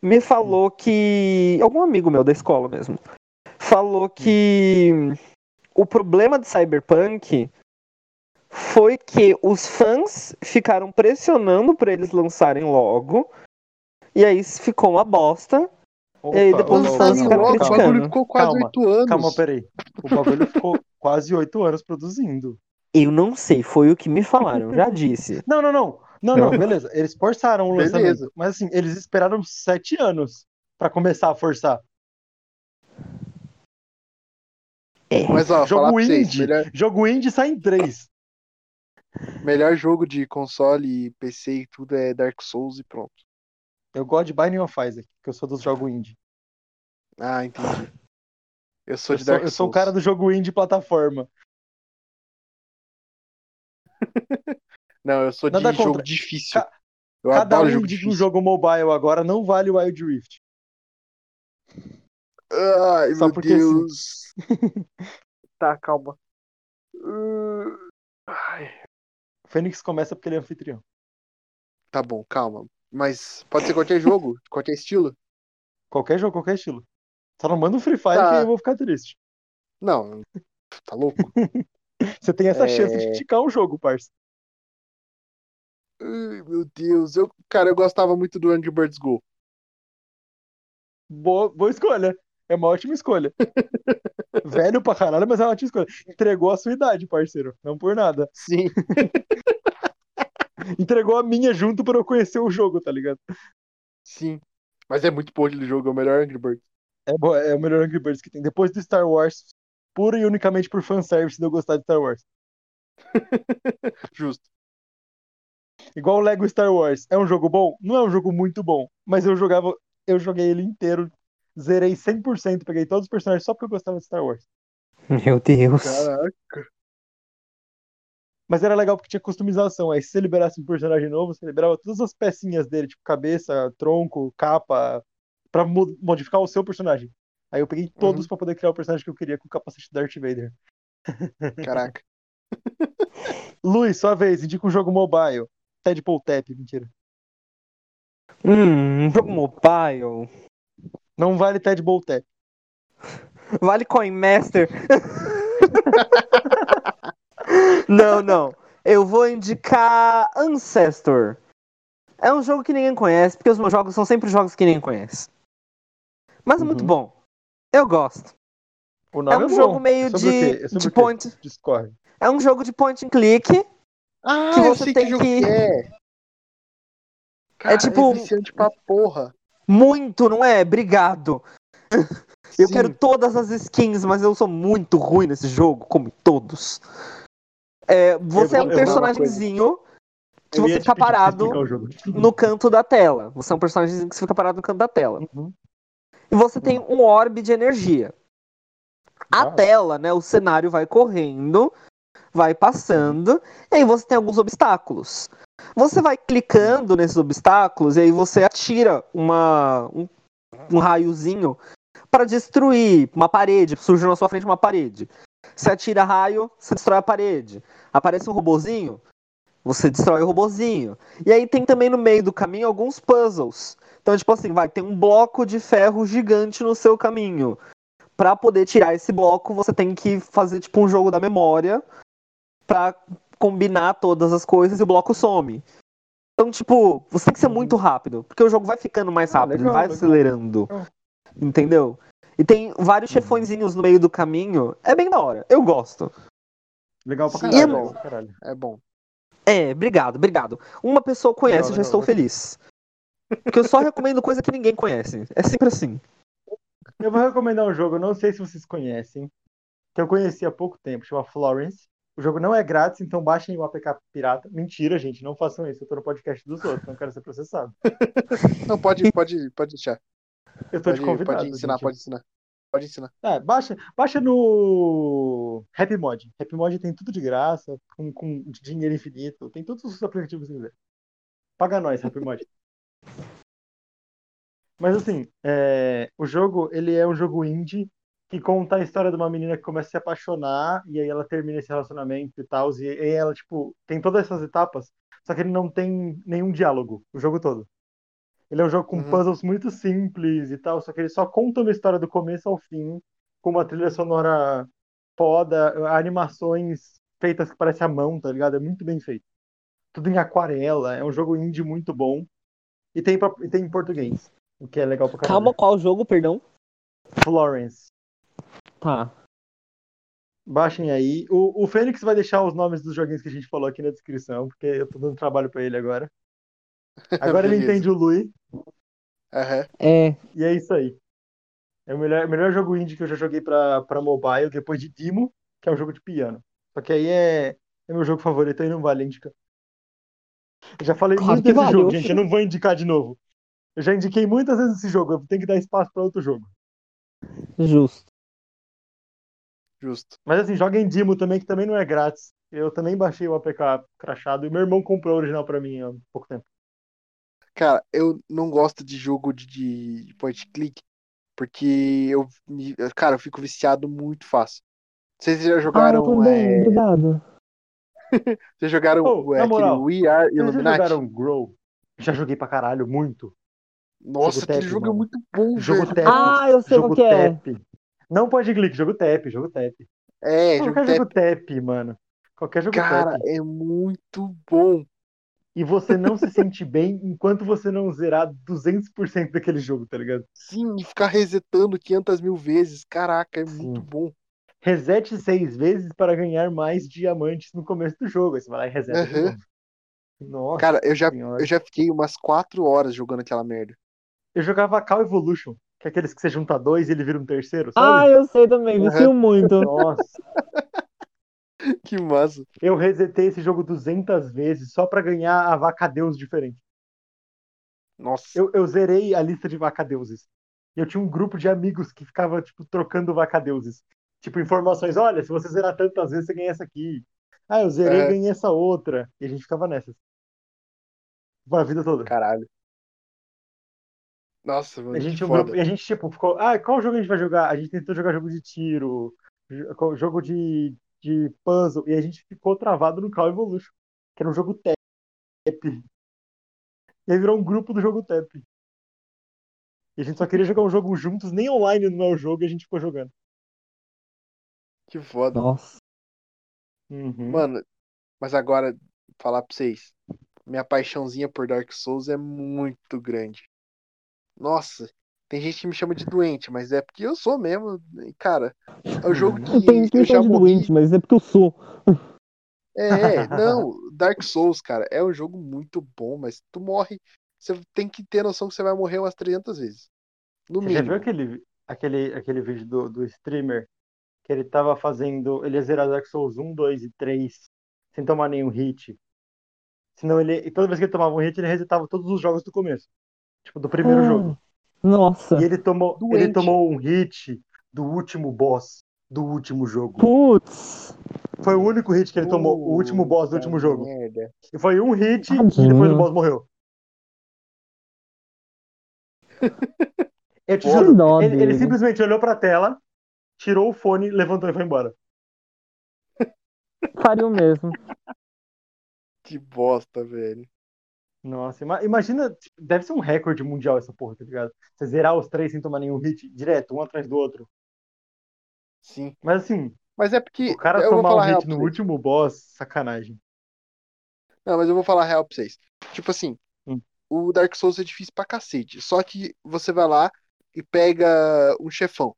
me falou que. Algum amigo meu da escola mesmo. Falou que o problema de Cyberpunk foi que os fãs ficaram pressionando pra eles lançarem logo. E aí ficou uma bosta. Opa, E aí depois os fãs ficaram logo, o criticando. bagulho ficou quase Calma, oito anos. calma, peraí. O bagulho ficou quase oito anos produzindo. Eu não sei, foi o que me falaram, já disse. Não, não, não. Não, não, beleza. Eles forçaram o Beleza. lançamento. Mas assim, eles esperaram sete anos pra começar a forçar. É. Mas ó, Jogo pra vocês, indie. melhor, Jogo indie sai em três. melhor jogo de console, PC e tudo é Dark Souls e pronto. Eu gosto de Binding of Isaac, que eu sou dos jogos indie. Ah, entendi. Eu sou Eu de sou, Dark eu sou o Souls. cara do jogo indie plataforma. Não, eu sou de Nada jogo contra. difícil. Ca- Eu Cada um jogo indie de um jogo mobile agora não vale o Wild Rift. Ai, Só meu. Deus. tá, calma. Uh, Ai, Fênix começa porque ele é anfitrião. Tá bom, calma. Mas pode ser qualquer jogo, qualquer estilo? Qualquer jogo, qualquer estilo. Só não manda um Free Fire Tá. que eu vou ficar triste. Não, tá louco? Você tem essa É. chance de ticar um jogo, parça. Ai, meu Deus. Eu, cara, eu gostava muito do Angry Birds Go. Boa, boa escolha. É uma ótima escolha. Velho pra caralho, mas é uma ótima escolha. Entregou a sua idade, parceiro. Não por nada. Sim. Entregou a minha junto pra eu conhecer o jogo, tá ligado? Sim. Mas é muito bom aquele jogo, é o melhor Angry Birds. É, bo- é o melhor Angry Birds que tem. Depois do Star Wars, pura e unicamente por fanservice de eu gostar de Star Wars. Justo. Igual o Lego Star Wars. É um jogo bom? Não é um jogo muito bom. Mas eu jogava. Eu joguei ele inteiro. Zerei 100%, peguei todos os personagens só porque eu gostava de Star Wars. Meu Deus. Caraca. Mas era legal porque tinha customização. Aí se você liberasse um personagem novo, você liberava todas as pecinhas dele, tipo cabeça, tronco, capa, pra mo- modificar o seu personagem. Aí eu peguei todos pra poder criar o personagem que eu queria com o capacete do Darth Vader. Caraca. Luiz, sua vez, indica um jogo mobile. Tadpole Tap, mentira. Hum, jogo mobile. Não vale Tadpole Tap. Vale Coin Master. não, não. Eu vou indicar Ancestor. É um jogo que ninguém conhece, porque os meus jogos são sempre jogos que ninguém conhece. Mas é muito Uhum. bom. Eu gosto. É um bom. jogo meio Sobre de? É sobre de o quê? point. Discorre. É um jogo de point and click. Ah, Que você tem que que- que é. Cara, tipo- É pra porra. Muito, não é? Obrigado. Eu Sim. quero todas as skins, mas eu sou muito ruim nesse jogo, como todos. É, você Eu é um eu vou uma personagemzinho que você fica parado no canto da tela. Você é um personagem que você fica parado no canto da tela. Uhum. E você tem um orbe de energia. A tela, né? O cenário vai correndo, vai passando, e aí você tem alguns obstáculos. Você vai clicando nesses obstáculos e aí você atira uma, um, um raiozinho para destruir uma parede. Surge na sua frente uma parede. Você atira raio, você destrói a parede. Aparece um robozinho, você destrói o robozinho. E aí tem também no meio do caminho alguns puzzles. Então, tipo assim, vai ter um bloco de ferro gigante no seu caminho. Pra poder tirar esse bloco, você tem que fazer tipo um jogo da memória pra combinar todas as coisas e o bloco some. Então, tipo, você tem que ser muito rápido, porque o jogo vai ficando mais Ah, rápido, ele legal, vai legal. acelerando. Legal. Entendeu? E tem vários chefõezinhos no meio do caminho. É bem da hora. Eu gosto. Legal pra caralho. é legal caralho. É bom. É, obrigado, obrigado. Uma pessoa conhece, Legal, eu já legal, estou legal. feliz. Porque eu só recomendo coisa que ninguém conhece. É sempre assim. Eu vou recomendar um jogo, eu não sei se vocês conhecem, que eu conheci há pouco tempo, chama Florence. O jogo não é grátis, então baixem o APK pirata. Mentira, gente, não façam isso. Eu tô no podcast dos outros, não quero ser processado. Não, pode, pode, pode deixar. Eu tô Pode, de convidado. pode ensinar, gente. pode ensinar. Pode ensinar. É, baixa, baixa no Happy Mod. Happy Mod tem tudo de graça, com, com dinheiro infinito, tem todos os aplicativos que quiser. Paga nós, Happy Mod. Mas assim, é, o jogo, ele é um jogo indie que conta a história de uma menina que começa a se apaixonar e aí ela termina esse relacionamento e tal, e aí ela, tipo, tem todas essas etapas, só que ele não tem nenhum diálogo, o jogo todo. Ele é um jogo com Uhum. puzzles muito simples e tal, só que ele só conta uma história do começo ao fim, com uma trilha sonora foda, animações feitas que parece a mão, tá ligado? É muito bem feito. Tudo em aquarela, é um jogo indie muito bom. E tem, pra- e tem em português, o que é legal pra caralho. Calma, qual jogo, perdão? Florence. Tá. Baixem aí. O, o Fênix vai deixar os nomes dos joguinhos que a gente falou aqui na descrição, porque eu tô dando trabalho pra ele agora. Agora ele entende o Lui, Aham. É. e é isso aí. É o melhor, melhor jogo indie que eu já joguei pra, pra mobile, depois de Dimo, que é um jogo de piano. Só que aí é, é meu jogo favorito, aí não vale indicar. Eu já falei Claro muito desse vale, jogo, gente, eu não vou indicar de novo. Eu já indiquei muitas vezes esse jogo, eu tenho que dar espaço pra outro jogo. Justo. Justo. Mas assim, joga em Dimo também, que também não é grátis. Eu também baixei o APK crachado e meu irmão comprou o original pra mim há pouco tempo. Cara, eu não gosto de jogo de, de point click, porque eu, cara, eu fico viciado muito fácil. Vocês já jogaram é, obrigado. Vocês jogaram Ô, é, aquele moral, We Are Vocês já Illuminati? jogaram Grow? Já joguei pra caralho, muito. Nossa, Jogo aquele tap, jogo é mano. muito bom, Jogo tap. Ah, eu sei jogo qual que é. tap. Não pode clique, jogo tap, jogo tap. É, jogo Qualquer tap. jogo tap, mano. Qualquer jogo Cara, tap. é muito bom. E você não se sente bem enquanto você não zerar 200% daquele jogo, tá ligado? Sim, e ficar resetando 500 mil vezes. Caraca, é Sim. muito bom. Resete seis vezes para ganhar mais diamantes no começo do jogo. Aí você vai lá e reseta de Aham. novo. Nossa Cara, eu já, senhora. eu já fiquei umas 4 horas jogando aquela merda. Eu jogava Call Evolution, que é aqueles que você junta dois e ele vira um terceiro, Ah, sabe? eu sei também, vicio muito. Nossa. Que massa. Eu resetei esse jogo 200 vezes só pra ganhar a vaca deus diferente. Nossa. Eu, eu zerei a lista de vaca deuses. E eu tinha um grupo de amigos que ficava, tipo, trocando vaca deuses. Tipo, informações, olha, se você zerar tantas vezes, você ganha essa aqui. Ah, eu zerei e É. ganhei essa outra. E a gente ficava nessas. Tipo, A vida toda. Caralho. Nossa, mano, A gente, um foda. grupo- e a gente, tipo, ficou, ah, qual jogo a gente vai jogar? A gente tentou jogar jogo de tiro, jogo de, de puzzle, e a gente ficou travado no Call Evolution, que era um jogo tap. E aí virou um grupo do jogo tap. E a gente só queria jogar um jogo juntos, nem online não é o jogo, e a gente ficou jogando. Que foda. Nossa. Uhum. Mano, mas agora, falar pra vocês. Minha paixãozinha por Dark Souls é muito grande. Nossa, tem gente que me chama de doente, mas é porque eu sou mesmo. E, Cara, é o jogo que Tem gente que eu me chama de morri. doente, mas é porque eu sou. É, não, Dark Souls, cara, é um jogo muito bom, mas tu morre, você tem que ter noção que você vai morrer umas 300 vezes. No Você já viu mínimo. aquele, aquele, aquele vídeo do, do streamer que ele tava fazendo. Ele ia zerar Dark Souls 1, 2 e 3 sem tomar nenhum hit. Senão ele. E toda vez que ele tomava um hit, ele resetava todos os jogos do começo. Tipo, do primeiro Ah, jogo. Nossa. E ele tomou, ele tomou um hit do último boss do último jogo. Putz. Foi o único hit que ele tomou, o último boss do último jogo. merda. E foi um hit e Tadinho. depois o boss morreu. Eu te juro, Dó ele, ele simplesmente olhou pra tela, tirou o fone, levantou e foi embora. Faria o mesmo. Que bosta, velho. Nossa, ima- imagina, tipo, deve ser um recorde mundial essa porra, tá ligado? Você zerar os três sem tomar nenhum hit, direto, um atrás do outro. Sim. Mas assim, Mas é porque. o cara tomar um hit no último boss, sacanagem. Não, mas eu vou falar real pra vocês. Tipo assim, Hum. o Dark Souls é difícil pra cacete. Só que você vai lá e pega um chefão.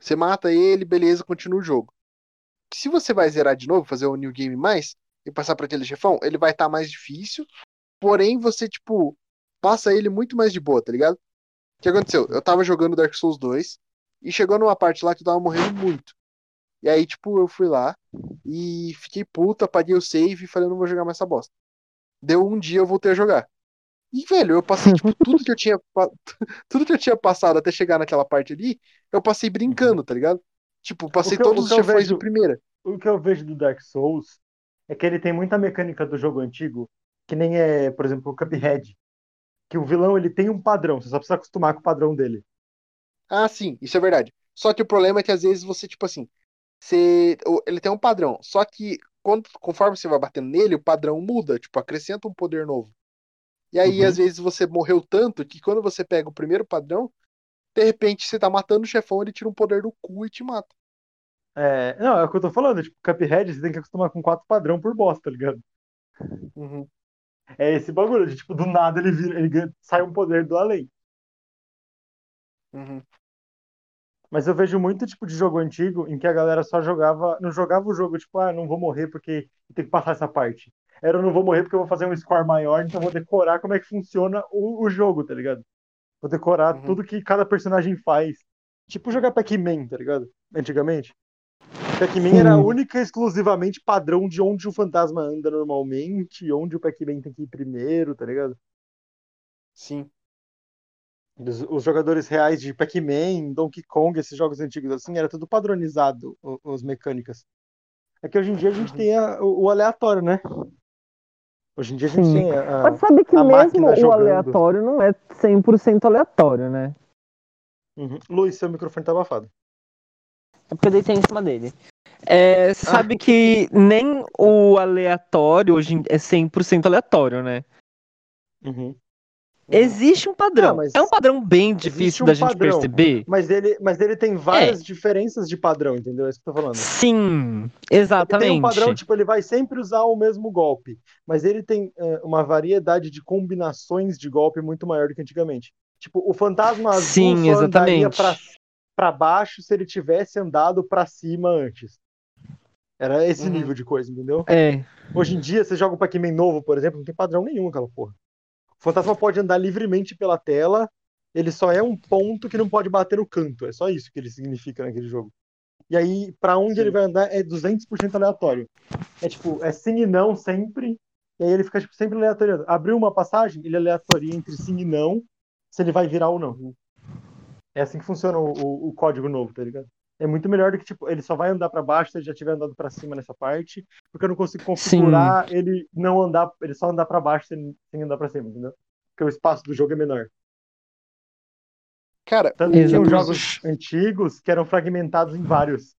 Você mata ele, beleza, continua o jogo. Se você vai zerar de novo, fazer um new game mais e passar pra aquele chefão, ele vai estar mais difícil. Porém, você, tipo, passa ele muito mais de boa, tá ligado? O que aconteceu? Eu tava jogando Dark Souls 2 e chegou numa parte lá que eu tava morrendo muito. E aí, tipo, eu fui lá e fiquei puto, apaguei o save e falei, eu não vou jogar mais essa bosta. Deu um dia, eu voltei a jogar. E, velho, eu passei, tipo, tudo que eu tinha, tudo que eu tinha passado até chegar naquela parte ali, eu passei brincando, tá ligado? Tipo, passei eu- todos os chefões vejo- de primeira. O que eu vejo do Dark Souls é que ele tem muita mecânica do jogo antigo, que nem é, por exemplo, o Cuphead. Que o vilão ele tem um padrão, você só precisa acostumar com o padrão dele. Ah, sim, isso é verdade. Só que o problema é que às vezes você, tipo assim, você, ele tem um padrão. Só que quando, conforme você vai batendo nele, o padrão muda, tipo, acrescenta um poder novo. E aí, Uhum. às vezes, você morreu tanto que quando você pega o primeiro padrão, de repente você tá matando o chefão, ele tira um poder do cu e te mata. É, não, é o que eu tô falando, tipo, Cuphead você tem que acostumar com quatro padrão por boss, tá ligado? Uhum. É esse bagulho, de tipo, do nada ele vira, ele sai um poder do além. Uhum. Mas eu vejo muito tipo de jogo antigo em que a galera só jogava, não jogava o jogo, tipo, ah, não vou morrer porque tem que passar essa parte. Era eu não vou morrer porque eu vou fazer um score maior, então eu vou decorar como é que funciona o, o jogo, tá ligado? Vou decorar Uhum. tudo que cada personagem faz. Tipo jogar Pac-Man, tá ligado? Antigamente. Pac-Man era única e exclusivamente padrão de onde o fantasma anda normalmente, onde o Pac-Man tem que ir primeiro, tá ligado? Sim. Os, os jogadores reais de Pac-Man, Donkey Kong, esses jogos antigos assim, era tudo padronizado, o- as mecânicas. É que hoje em dia a gente Uhum. tem a- o, o aleatório, né? Hoje em dia a gente Sim. tem a, Mas sabe que mesmo o jogando. aleatório não é 100% aleatório, né? Uhum. Luiz, seu microfone tá abafado. É porque eu deitei em cima dele. É, você sabe que nem o aleatório hoje é 100% aleatório, né? Uhum. Existe um padrão. Não, mas É um padrão bem difícil um da gente padrão. perceber. Mas ele, mas ele tem É. várias diferenças de padrão, entendeu? É isso que eu tô falando. Sim, Ele tem exatamente. um padrão, tipo, ele vai sempre usar o mesmo golpe, mas ele tem é, uma variedade de combinações de golpe muito maior do que antigamente. Tipo, o fantasma azul Sim, só andaria exatamente. pra, pra baixo se ele tivesse andado pra cima antes. Era esse Uhum. nível de coisa, entendeu? É, Hoje em dia, você joga um Pac-Man novo, por exemplo, não tem padrão nenhum aquela porra. O fantasma pode andar livremente pela tela, ele só é um ponto que não pode bater no canto. É só isso que ele significa naquele jogo. E aí, pra onde Sim. ele vai andar é 200% aleatório. É tipo, é sim e não sempre, e aí ele fica tipo, sempre aleatoriando. Abriu uma passagem, ele aleatoria entre sim e não, se ele vai virar ou não. É assim que funciona o, o- o código novo, tá ligado? É muito melhor do que, tipo, ele só vai andar pra baixo se ele já tiver andado pra cima nessa parte, porque eu não consigo configurar ele não andar, ele só andar pra baixo sem, sem andar pra cima, entendeu? Porque o espaço do jogo é menor. Cara, Tanto que tinham jogos antigos que eram fragmentados em vários.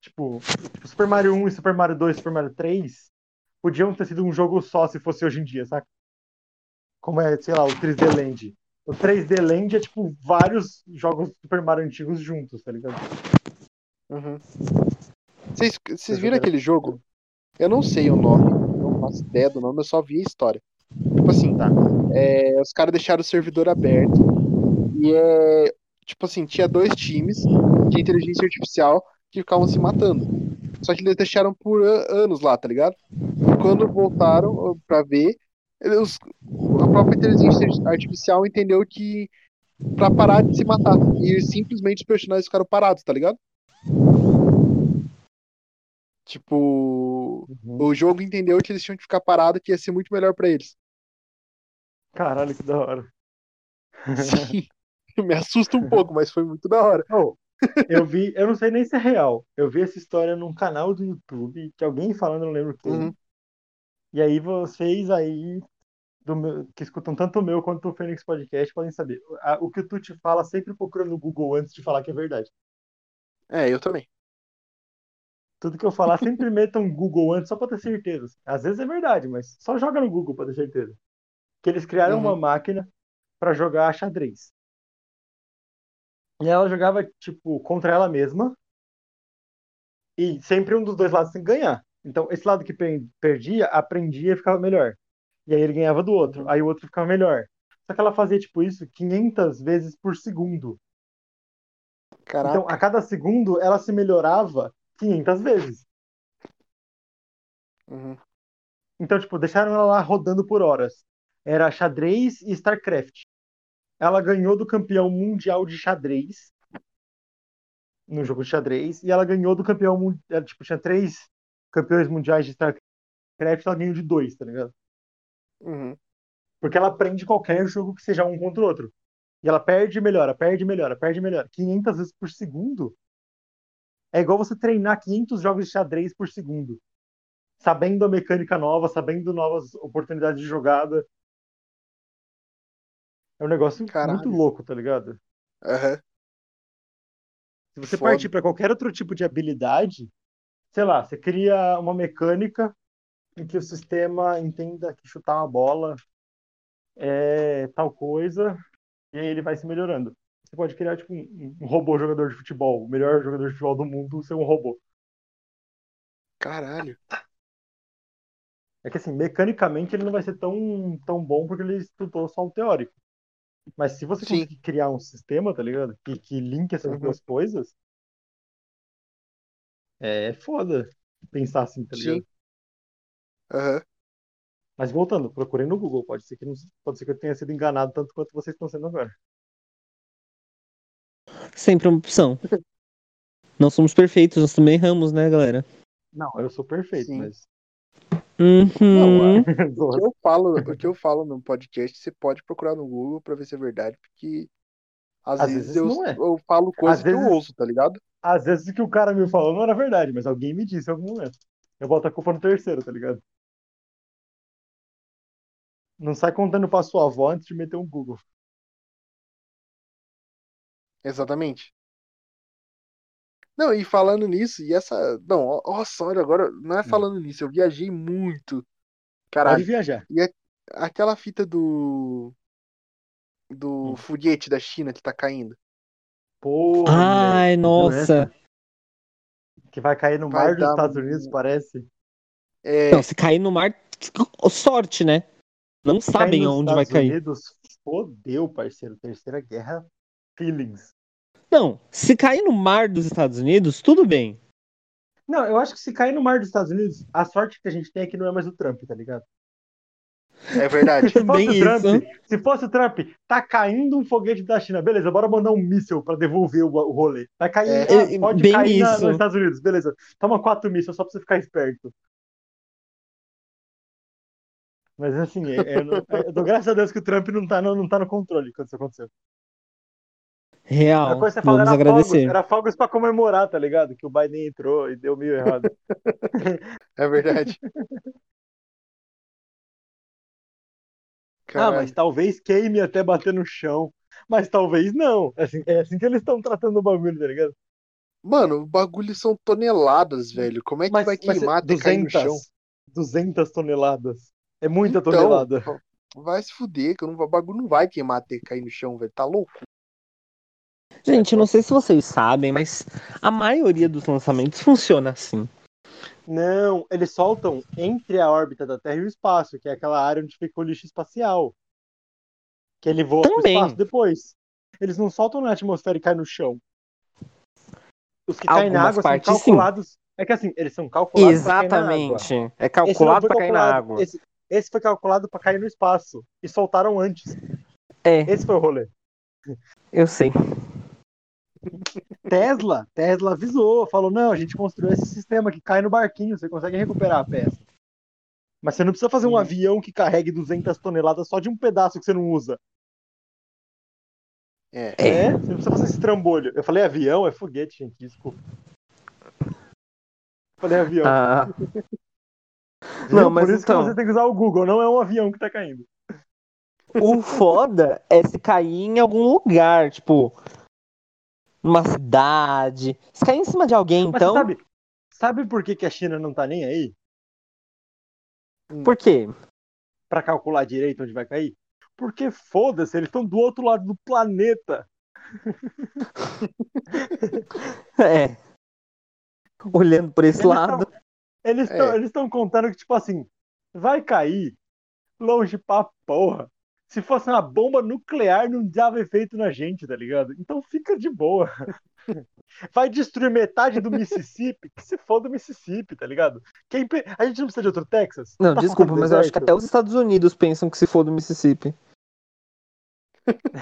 Tipo, tipo, Super Mario 1 e Super Mario 2 e Super Mario 3 podiam ter sido um jogo só se fosse hoje em dia, saca? Como é, sei lá, o 3D Land. O 3D Land é tipo vários jogos Super Mario antigos juntos, tá ligado? Uhum. Vocês, vocês viram aquele jogo? Eu não sei o nome, não faço ideia do nome, eu só vi a história. Tipo assim, Tá. é, os caras deixaram o servidor aberto e é. Tipo assim, tinha dois times de inteligência artificial que ficavam se matando. Só que eles deixaram por a- anos lá, tá ligado? E quando voltaram pra ver, eles- a própria inteligência artificial entendeu que pra parar de se matar. E simplesmente os personagens ficaram parados, tá ligado? Tipo, Uhum. o jogo entendeu que eles tinham que ficar parados, que ia ser muito melhor pra eles. Caralho, que da hora. Sim. Me assusta um pouco, mas foi muito da hora. Oh, eu vi, eu não sei nem se é real. Eu vi essa história num canal do YouTube, que alguém falando, eu não lembro quem. Uhum. E aí vocês aí meu- que escutam tanto o meu quanto o Fênix Podcast podem saber. A- O que o Tuti fala sempre procura no Google antes de falar que é verdade. É, eu também. Tudo que eu falar sempre meta um Google antes só pra ter certeza. Às vezes é verdade, mas só joga no Google pra ter certeza. Que eles criaram Uhum. uma máquina pra jogar xadrez. E ela jogava tipo contra ela mesma. E sempre um dos dois lados tem que ganhar. Então, esse lado que per- perdia, aprendia e ficava melhor. E aí ele ganhava do outro. Aí o outro ficava melhor. Só que ela fazia tipo isso 500 vezes por segundo. Caraca. Então, a cada segundo, ela se melhorava 500 vezes. Uhum. Então, tipo, deixaram ela lá rodando por horas. Era xadrez e StarCraft. Ela ganhou do campeão mundial de xadrez no jogo de xadrez e ela ganhou do campeão mundial. Tipo, tinha três campeões mundiais de StarCraft, ela ganhou de dois, tá ligado? Uhum. Porque ela aprende qualquer jogo que seja um contra o outro. E ela perde e melhora, perde e melhora, perde e melhora. 500 vezes por segundo é igual você treinar 500 jogos de xadrez por segundo. Sabendo a mecânica nova, sabendo novas oportunidades de jogada. É um negócio Caralho. muito louco, tá ligado? Aham. Se você Foda. partir para qualquer outro tipo de habilidade, sei lá, você cria uma mecânica em que o sistema entenda que chutar uma bola é tal coisa, e aí ele vai se melhorando. Você pode criar tipo um, robô jogador de futebol, o melhor jogador de futebol do mundo ser um robô. Caralho. É que assim, mecanicamente ele não vai ser tão, tão bom porque ele estudou só o teórico. Mas se você Sim. conseguir criar um sistema, tá ligado? Que, que linke essas Uhum. duas coisas, é foda pensar assim, tá Sim. Mas voltando, procurei no Google, pode ser que não, pode ser que eu tenha sido enganado tanto quanto vocês estão sendo agora. Sempre uma opção. Não somos perfeitos, nós também erramos, né, galera? Não, eu sou perfeito, Sim. mas. Uhum. O que eu falo, o que eu falo no podcast, você pode procurar no Google pra ver se é verdade, porque às, Às vezes, vezes eu, não é. eu falo coisa Às que eu vezes- ouço, tá ligado? Às vezes o que o cara me falou não era verdade, mas alguém me disse em algum momento. Eu boto a culpa no terceiro, tá ligado? Não sai contando pra sua avó antes de meter um Google. Exatamente. Não, e falando nisso, e essa. Não, ó- nossa, olha, agora não é Hum. falando nisso, eu viajei muito. Pode Caralho. viajar. E a- aquela fita do. Do Hum. foguete da China que tá caindo. Porra, Ai, moleque. nossa. Que vai cair no Vai mar dos Estados Unidos, parece. É, Não, se cair no mar, sorte, né? Não Se cair sabem nos onde vai Estados cair. Unidos, fodeu, parceiro. Terceira guerra. Feelings. Não, se cair no mar dos Estados Unidos, tudo bem. Não, eu acho que se cair no mar dos Estados Unidos, a sorte que a gente tem é que não é mais o Trump, tá ligado? É verdade. Se fosse Bem o Trump, isso. se fosse o Trump, tá caindo um foguete da China, beleza, bora mandar um míssil pra devolver o, o rolê. Vai cair, É. É, pode bem cair na- isso. nos Estados Unidos, beleza. Toma quatro mísseis só pra você ficar esperto. Mas assim, é- é- eu dou graças a Deus que o Trump não tá no, não tá no controle quando isso aconteceu. A Real. coisa que você fala Vamos era fogos, agradecer. era fogos pra comemorar, tá ligado? Que o Biden entrou e deu meio errado. É verdade. Ah, Caralho. mas talvez queime até bater no chão. Mas talvez não. É assim, é assim que eles estão tratando o bagulho, tá ligado? Mano, o bagulho são toneladas, velho. Como é que vai queimar até cair no chão? 200 toneladas. É muita Então, tonelada. Vai se fuder, que não- o bagulho não vai queimar até cair no chão, velho. Tá louco? Gente, eu não sei se vocês sabem, mas a maioria dos lançamentos funciona assim. Não, eles soltam entre a órbita da Terra e o espaço, que é aquela área onde fica o lixo espacial. Que ele voa pro Também. espaço depois. Eles não soltam na atmosfera e caem no chão. Os que caem na Algumas água são partes, sim. calculados. É que assim, eles são calculados pra cair na água. Exatamente. É calculado pra cair na água. Esse, esse foi calculado pra cair no espaço. E soltaram antes. É, Esse foi o rolê. eu sei. Tesla, Tesla avisou, falou: não, a gente construiu esse sistema que cai no barquinho, você consegue recuperar a peça. Mas você não precisa fazer um avião que carregue 200 toneladas só de um pedaço que você não usa. É. É. É, você não precisa fazer esse trambolho. Eu falei avião, é foguete, gente, desculpa. Falei avião. Ah, Viu? não, mas Por isso então- que você tem que usar o Google, não é um avião que tá caindo. o foda é se cair em algum lugar, tipo, numa cidade. Se cair em cima de alguém, Mas então. sabe, sabe por que, que a China não tá nem aí Por quê? pra calcular direito onde vai cair? Porque foda-se, eles estão do outro lado do planeta. É. Olhando por esse Eles lado. Eles É. estão eles tão contando que, tipo assim, vai cair longe pra porra. Se fosse uma bomba nuclear, não dava efeito na gente, tá ligado? Então fica de boa. Vai destruir metade do Mississippi, que se for do Mississippi, tá ligado? Quem A gente não precisa de outro Texas? Não, Tá desculpa, mas eu acho que até os Estados Unidos pensam que se for do Mississippi.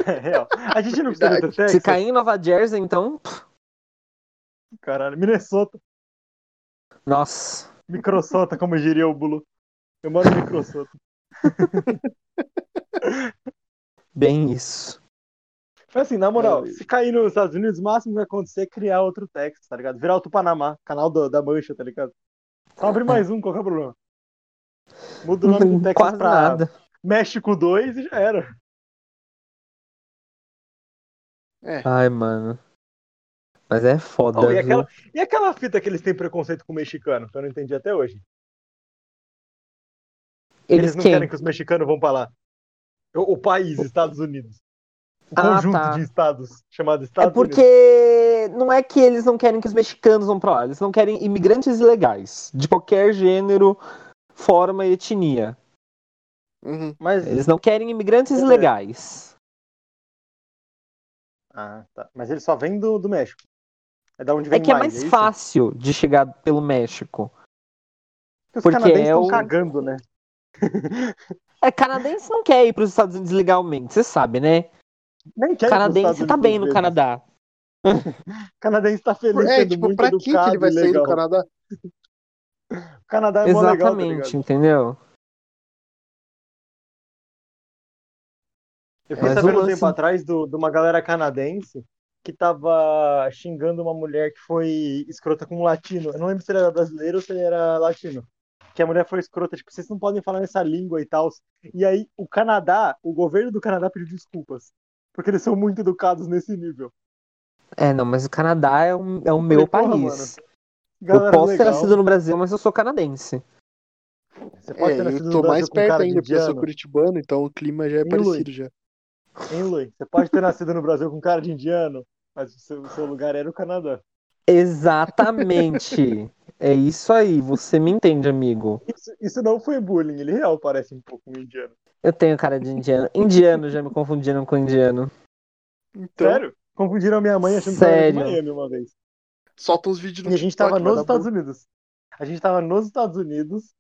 É real. A gente não precisa de outro Texas? Se cair em Nova Jersey, então. Caralho, Minnesota, Nossa. Microsota, como diria o Bulo. Eu moro em Microsota. Bem isso. Mas assim, na moral, É. se cair nos Estados Unidos, o máximo que vai acontecer é criar outro Texas, tá ligado? Virar outro Panamá, canal do- da Mancha, tá ligado? Só abrir mais um, qual que é o problema? Muda o nome do Texas Quase pra nada. México 2 e já era. Ai, mano. Mas é foda, Oh, e, aquela, e aquela fita que eles têm preconceito com o mexicano, que eu não entendi até hoje. Eles, Eles não quem? querem que os mexicanos vão pra lá. O, o país, Estados Unidos. O Ah, conjunto tá. de estados, chamado É Estados Unidos. porque não é que eles não querem que os mexicanos vão pra lá, eles não querem imigrantes ilegais, de qualquer gênero, forma e etnia. Uhum. Mas, Eles não querem imigrantes É. ilegais. ah, tá. Mas ele só vem do, do México. É da onde vem É que é mais, mais isso? fácil de chegar pelo México. Porque os porque canadenses é estão o- cagando, né? É, canadense não quer ir pros Estados Unidos legalmente, você sabe, né? Nem quer ir pros Canadense tá bem no vezes. Canadá. Canadense tá feliz É, tipo, muito pra que, ele vai e sair do legal. Canadá? O Canadá é mó legal, tá Exatamente, entendeu? Eu fiquei Mas sabendo um tempo atrás do- de uma galera canadense que tava xingando uma mulher que foi escrota com um latino. Eu não lembro se ele era brasileiro ou se ele era latino. Que a mulher foi escrota, tipo, vocês não podem falar nessa língua e tal. E aí o Canadá, o governo do Canadá pediu desculpas. Porque eles são muito educados nesse nível. É, não, mas o Canadá é o, é o meu Porra, país. Eu Galera posso ter legal. nascido no Brasil, mas eu sou canadense. Você pode É, ter nascido eu no tô Brasil mais com perto cara de ainda, porque eu sou indiano. curitibano, então o clima já é Hein, parecido já. Hein, Lui? Você pode ter nascido no Brasil com cara de indiano, mas o seu, o seu lugar era o Canadá. Exatamente. é isso aí, você me entende, amigo. Isso, isso não foi bullying, ele real parece um pouco um indiano. Eu tenho cara de indiano. Indiano, já me confundiram com indiano. Então, Sério? Confundiram a minha mãe achando que ela era de Sério? Miami uma vez. solta uns vídeos no E a gente TikTok, tava nos Estados bom. Unidos. A gente tava nos Estados Unidos.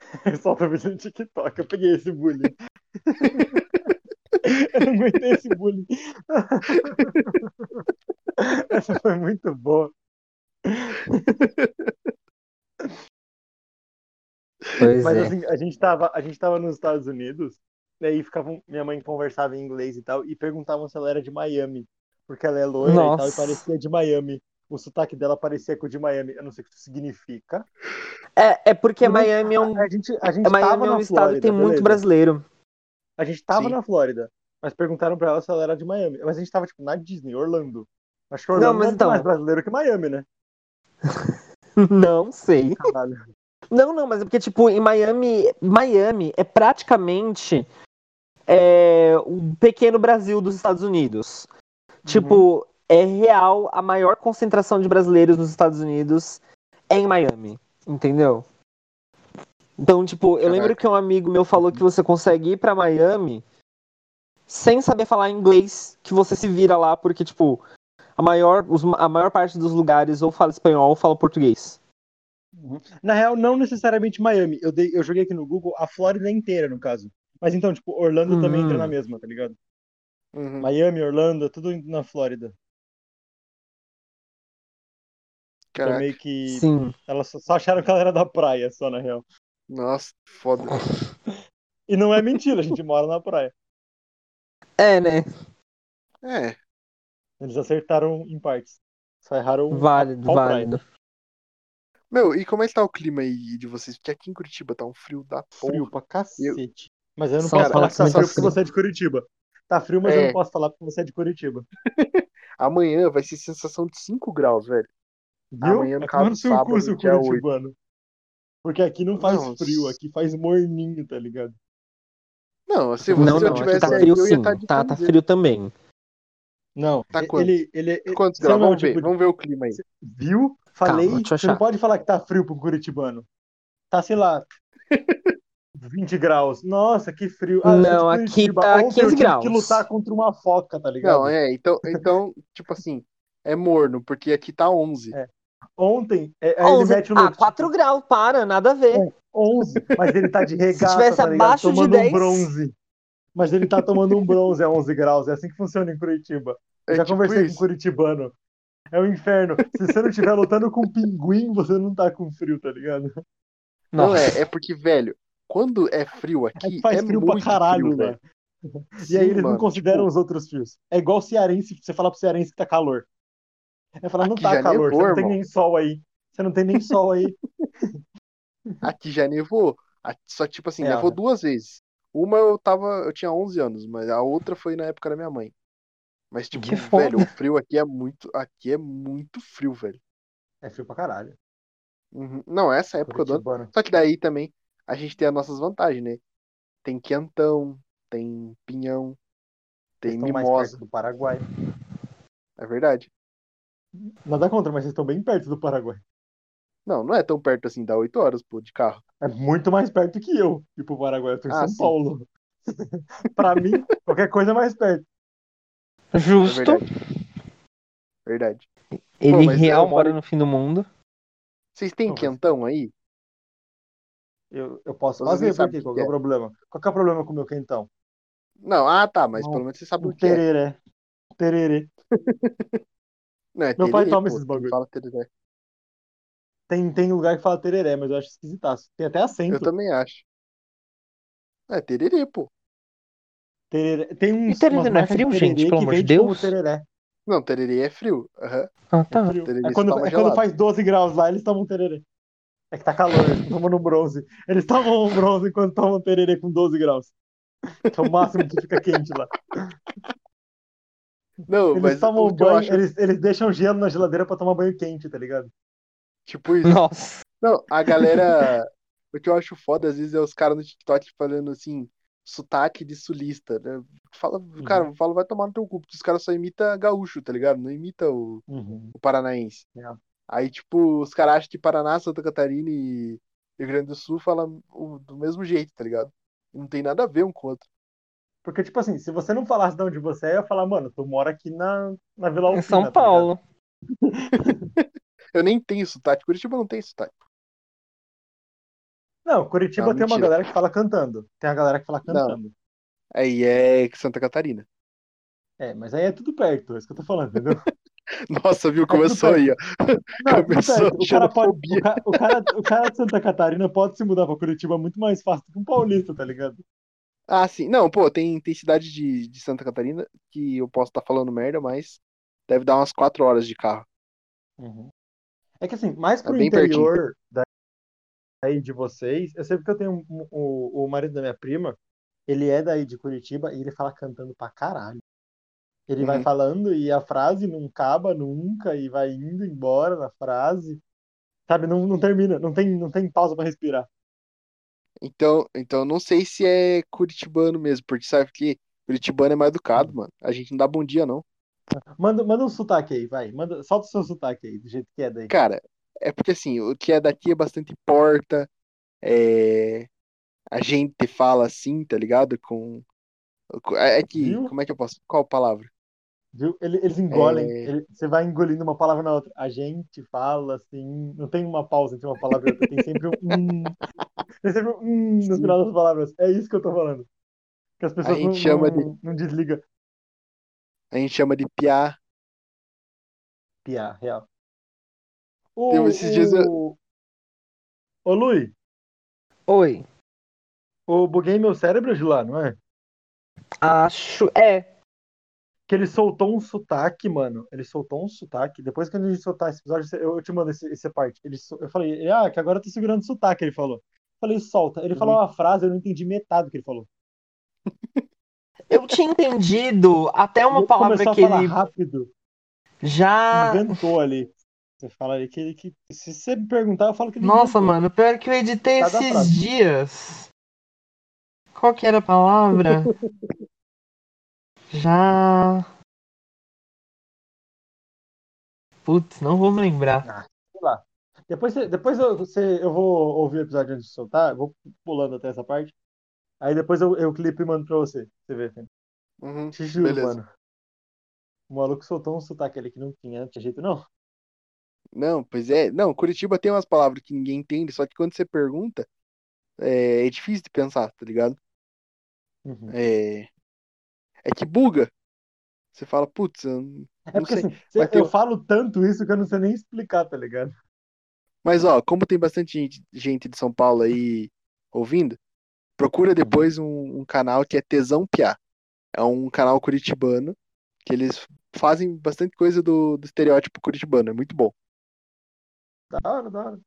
Solta o vídeo no TikTok. Eu peguei esse bullying. Eu não aguentei esse bullying. Essa foi muito boa. Pois Mas é. assim, a gente tava, a gente tava nos Estados Unidos, e aí ficavam, minha mãe conversava em inglês e tal, e perguntavam se ela era de Miami. Porque ela é loira e tal, e Nossa. parecia de Miami. O sotaque dela parecia com o de Miami. Eu não sei o que isso significa. É, é porque Miami é um. A gente, a gente Miami tava é um na estado Flórida, que tem muito beleza. brasileiro. A gente tava Sim. na Flórida, mas perguntaram pra ela se ela era de Miami. Mas a gente tava, tipo, na Disney, Orlando. Acho que Orlando Não, mas ter então- mais brasileiro que Miami, né? Não sei. Caralho. Não, não, mas é porque, tipo, em Miami, Miami é praticamente é, o pequeno Brasil dos Estados Unidos. Tipo, é real a maior concentração de brasileiros nos Estados Unidos é em Miami, entendeu? Então, tipo, eu lembro Caraca. que um amigo meu falou que você consegue ir pra Miami sem saber falar inglês, que você se vira lá, porque, tipo, a maior, os- a maior parte dos lugares ou fala espanhol ou fala português. Na real, não necessariamente Miami. Eu, dei, eu joguei aqui no Google a Flórida inteira, no caso. Mas então, tipo, Orlando também Hum. entra na mesma, tá ligado? Uhum. Miami, Orlando, tudo na Flórida. Então Caraca, meio que. Sim. Elas só- só acharam que ela era da praia, só na real. nossa, foda. E não é mentira, a gente mora na praia. É, né? É, Eles acertaram em partes. Só erraram Válido, qual praia. válido. meu, e como é que tá o clima aí de vocês? Porque aqui em Curitiba tá um frio da porra. Frio pra cacete. Mas eu não São posso falar que tá frio tá porque você é de Curitiba. Tá frio, mas eu É. não posso falar porque você é de Curitiba. Amanhã vai ser sensação de 5 graus, velho. Viu? Amanhã, no caso, sábado, cu, seu dia oito. curitibano. Porque aqui não faz Não, frio, aqui faz morninho, tá ligado? Não, se, Não, se eu não, aqui tivesse tá aí, frio eu ia sim. Tá, tá camiseta. frio também. Não, Tá quanto? ele, ele, Quantos você graus? não é Vamos ver, tipo de- vamos ver o clima aí. Viu? Falei, Calma, você não pode falar que tá frio pro curitibano. Tá, sei lá, 20 graus. Nossa, que frio. Ah, Não, aqui Curitiba. tá Ontem eu 15 tive graus. que lutar contra uma foca, tá ligado? Não, é, então, então, tipo assim, é morno, porque aqui tá 11. É. Ontem, é, aí ele 11, mete o ah, louco. 4 graus, para, nada a ver. É. 11, mas ele tá de regata, tivesse tá ligado? abaixo de Tomando 10. um bronze. Mas ele tá tomando um bronze a 11 graus. É assim que funciona em Curitiba. Eu É já tipo conversei isso. com curitibano. É o inferno. Se você não estiver lutando com pinguim, você não tá com frio, tá ligado? Não Nossa. é, é porque, velho, quando é frio aqui, Aqui faz é frio pra muito caralho, frio, velho. velho. E aí eles não mano, consideram tipo, os outros frios. É igual cearense, você falar pro cearense que tá calor. É falar, não Aqui tá já calor, nevou, você não tem irmão. nem sol aí. Você não tem nem sol aí. aqui já nevou. Só tipo assim, É, nevou né? duas vezes. Uma eu tava, eu tinha 11 anos, mas a outra foi na época da minha mãe. Mas, tipo, velho, o frio aqui é muito, aqui é muito frio, velho. É frio pra caralho. Uhum. Não, essa época do ano. Só que daí também a gente tem as nossas vantagens, né? Tem quentão, tem pinhão, Vocês tem estão mais mimosa. perto do Paraguai. É verdade. Nada contra, mas vocês estão bem perto do Paraguai. Não, não é tão perto assim, dá 8 horas, pô, de carro. É muito mais perto que eu ir pro Paraguai. Eu tô em Ah, São sim. Paulo. pra mim, qualquer coisa é mais perto. É Justo. verdade. Verdade. Ele mas real mora no fim do mundo. Vocês têm Não, mas- quentão aí? Eu, eu posso Vocês nem fazer, por sabem quê? o que Qual que é o é. problema? Qual que é o problema com o meu quentão? Não, ah tá, mas Não, pelo menos você sabe o que é. tereré. Tererê. Não, é Meu pai toma pô, esses tu bagulho. Fala tereré. Tem, tem lugar que fala tereré, mas eu acho esquisitaço. Tem até acento. Eu também acho. É tererê, pô. Tereré. Tem uns, E tererê umas não é frio, gente? Pelo que amor de Deus. tereré. Não, tererê é frio. Aham. Ah, tá. É É quando, toma é quando faz 12 graus lá, eles tomam tererê. É que tá calor, eles estão tomando bronze. Eles tomam um bronze enquanto tomam tererê com 12 graus. Que é o máximo que fica quente lá. Não, Eles mas tomam banho, acho, eles, eles deixam gelo na geladeira pra tomar banho quente, tá ligado? Tipo isso. Nossa. Não, a galera. O que eu acho foda, às vezes, é os caras no TikTok falando assim, sotaque de sulista, né? Fala, cara, fala, vai tomar no teu cu, porque os caras só imitam gaúcho, tá ligado? Não imita o, Uhum. o paranaense. É. Aí, tipo, os caras acham que Paraná, Santa Catarina e Rio Grande do Sul falam o- do mesmo jeito, tá ligado? Não tem nada a ver um com o outro. Porque, tipo assim, se você não falasse de onde você é, eu ia falar, mano, tu mora aqui na, na Vila Em Alpina, São tá? Paulo. Eu nem tenho sotaque, Curitiba não tem sotaque. Não, Curitiba Não, tem uma mentira. galera que fala cantando. Tem a galera que fala cantando. Aí é Santa Catarina. É, mas aí é tudo perto, é isso que eu tô falando, entendeu? Nossa, viu? É Começou aí, ó. Não, Começou. O cara, pode, o, ca- o cara, o cara de Santa Catarina pode se mudar pra Curitiba muito mais fácil do que um paulista, tá ligado? Ah, sim. Não, pô, tem, tem cidade de, de Santa Catarina que eu posso estar falando merda, mas deve dar umas 4 horas de carro. É que assim, mais pro É bem interior da- aí de vocês, eu sei porque eu tenho um- o, o marido da minha prima, ele é daí de Curitiba e ele fala cantando pra caralho. Ele vai Uhum. falando e a frase não acaba nunca e vai indo embora na frase. Sabe, não, não termina, não tem, não tem pausa pra respirar. Então, então não sei se é curitibano mesmo, porque sabe que curitibano é mais educado, mano. A gente não dá bom dia, não. Manda, manda um sotaque aí, vai. Manda, solta o seu sotaque aí, do jeito que é daí. Cara, é porque assim, o que é daqui é bastante porta, é... a gente fala assim, tá ligado? Com. É que. Viu? Como é que eu posso. Qual palavra? Viu? Ele- Eles engolem, É. ele- você vai engolindo uma palavra na outra. A gente fala assim, não tem uma pausa entre uma palavra e outra, tem sempre um hum. Tem sempre um hum no final das palavras. É isso que eu tô falando. Que as pessoas gente não, chama não, não desligam. A gente chama de piá. Piá, real. Tem O, esses dias eu- o... Ô, Lui, Oi. o buguei meu cérebro de lá, não é? Acho. É. Que ele soltou um sotaque, mano. Ele soltou um sotaque. Depois que a gente soltar esse episódio, eu eu te mando esse, essa parte. Ele, eu falei, ah, que agora eu tô segurando o sotaque, ele falou. Eu falei, solta. Ele falou Uhum. uma frase, eu não entendi metade do que ele falou. Eu tinha entendido até uma palavra começou a que falar ele rápido, já. inventou ali. Você fala ali que ele que. Se você me perguntar, eu falo que ele Nossa, inventou. mano, pior que eu editei Cada esses frase. dias. Qual que era a palavra? Já. Putz, não vou me lembrar. Sei lá. Depois, você- depois eu, você, eu vou ouvir o episódio antes de soltar, vou pulando até essa parte. Aí depois eu, eu clipo e mando pra você. Você vê, filho. Uhum, Te juro, beleza. mano. O maluco soltou um sotaque ali que não tinha, não tinha jeito, não. Não, pois é. Não, Curitiba tem umas palavras que ninguém entende, só que quando você pergunta, é, é difícil de pensar, tá ligado? Uhum. É, é que buga. Você fala, putz, eu não É porque sei. assim, tem- eu falo tanto isso que eu não sei nem explicar, tá ligado? Mas ó, como tem bastante gente, gente de São Paulo aí ouvindo, procura depois um, um canal que é Tesão Piá. É um canal curitibano que eles fazem bastante coisa do, do estereótipo curitibano. É muito bom. Da hora, da hora.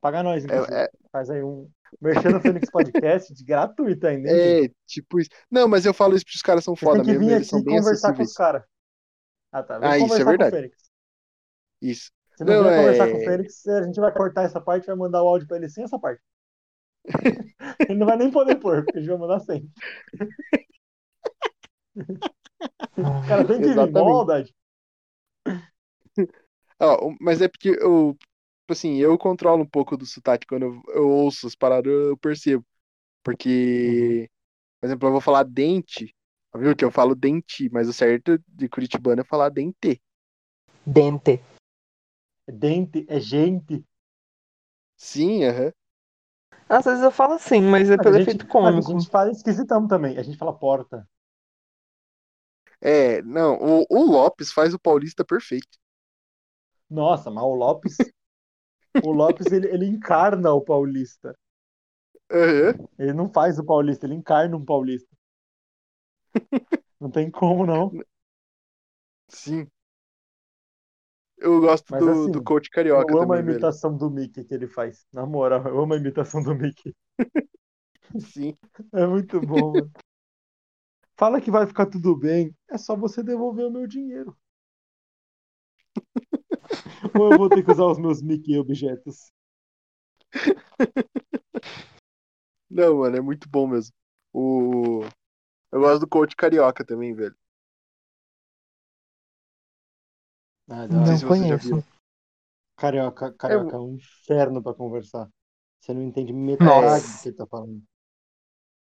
Paga nós, inclusive. É, Faz aí um. No Fênix Podcast de gratuito ainda, hein, é, é, tipo isso. Não, mas eu falo isso porque os caras são Vocês foda mesmo, eles são bem conversar com os acessíveis. caras. Ah, tá. Vem Ah, isso é conversar com o verdade. Fênix. Isso. Se não Não, vier conversar é- com o Fênix, a gente vai cortar essa parte e vai mandar o áudio pra ele sem essa parte. ele não vai nem poder pôr, porque a gente vai mandar sem. O cara tem que vir, Exatamente. maldade. Mas é porque eu, tipo assim, eu controlo um pouco do sotaque quando eu, eu ouço as paradas, eu percebo. Porque, por exemplo, eu vou falar dente, viu? Que eu falo dente, mas o certo de curitibano é falar dente. Dente. É dente, é gente. Sim, aham. Às vezes eu falo assim, mas é Mas pelo gente, efeito cômico. a gente fala esquisitão também. A gente fala porta. É, não, o, o Lopes faz o paulista perfeito. Nossa, mas o Lopes. o Lopes, ele, ele encarna o paulista. Aham. Ele não faz o paulista, ele encarna um paulista. Não tem como, não. Sim. Eu gosto Mas do, assim, do coach carioca eu amo a também, velho. imitação do Mickey que ele faz. Na moral, eu amo a imitação do Mickey. Sim. É muito bom, mano. Fala que vai ficar tudo bem. É só você devolver o meu dinheiro. Ou eu vou ter que usar os meus Mickey objetos. Não, mano, é muito bom mesmo. O... Eu gosto do coach carioca também, velho. Ah, Não sei Não se você já conheço. Carioca, carioca é um inferno pra conversar. Você não entende metade Nossa. do que ele tá falando.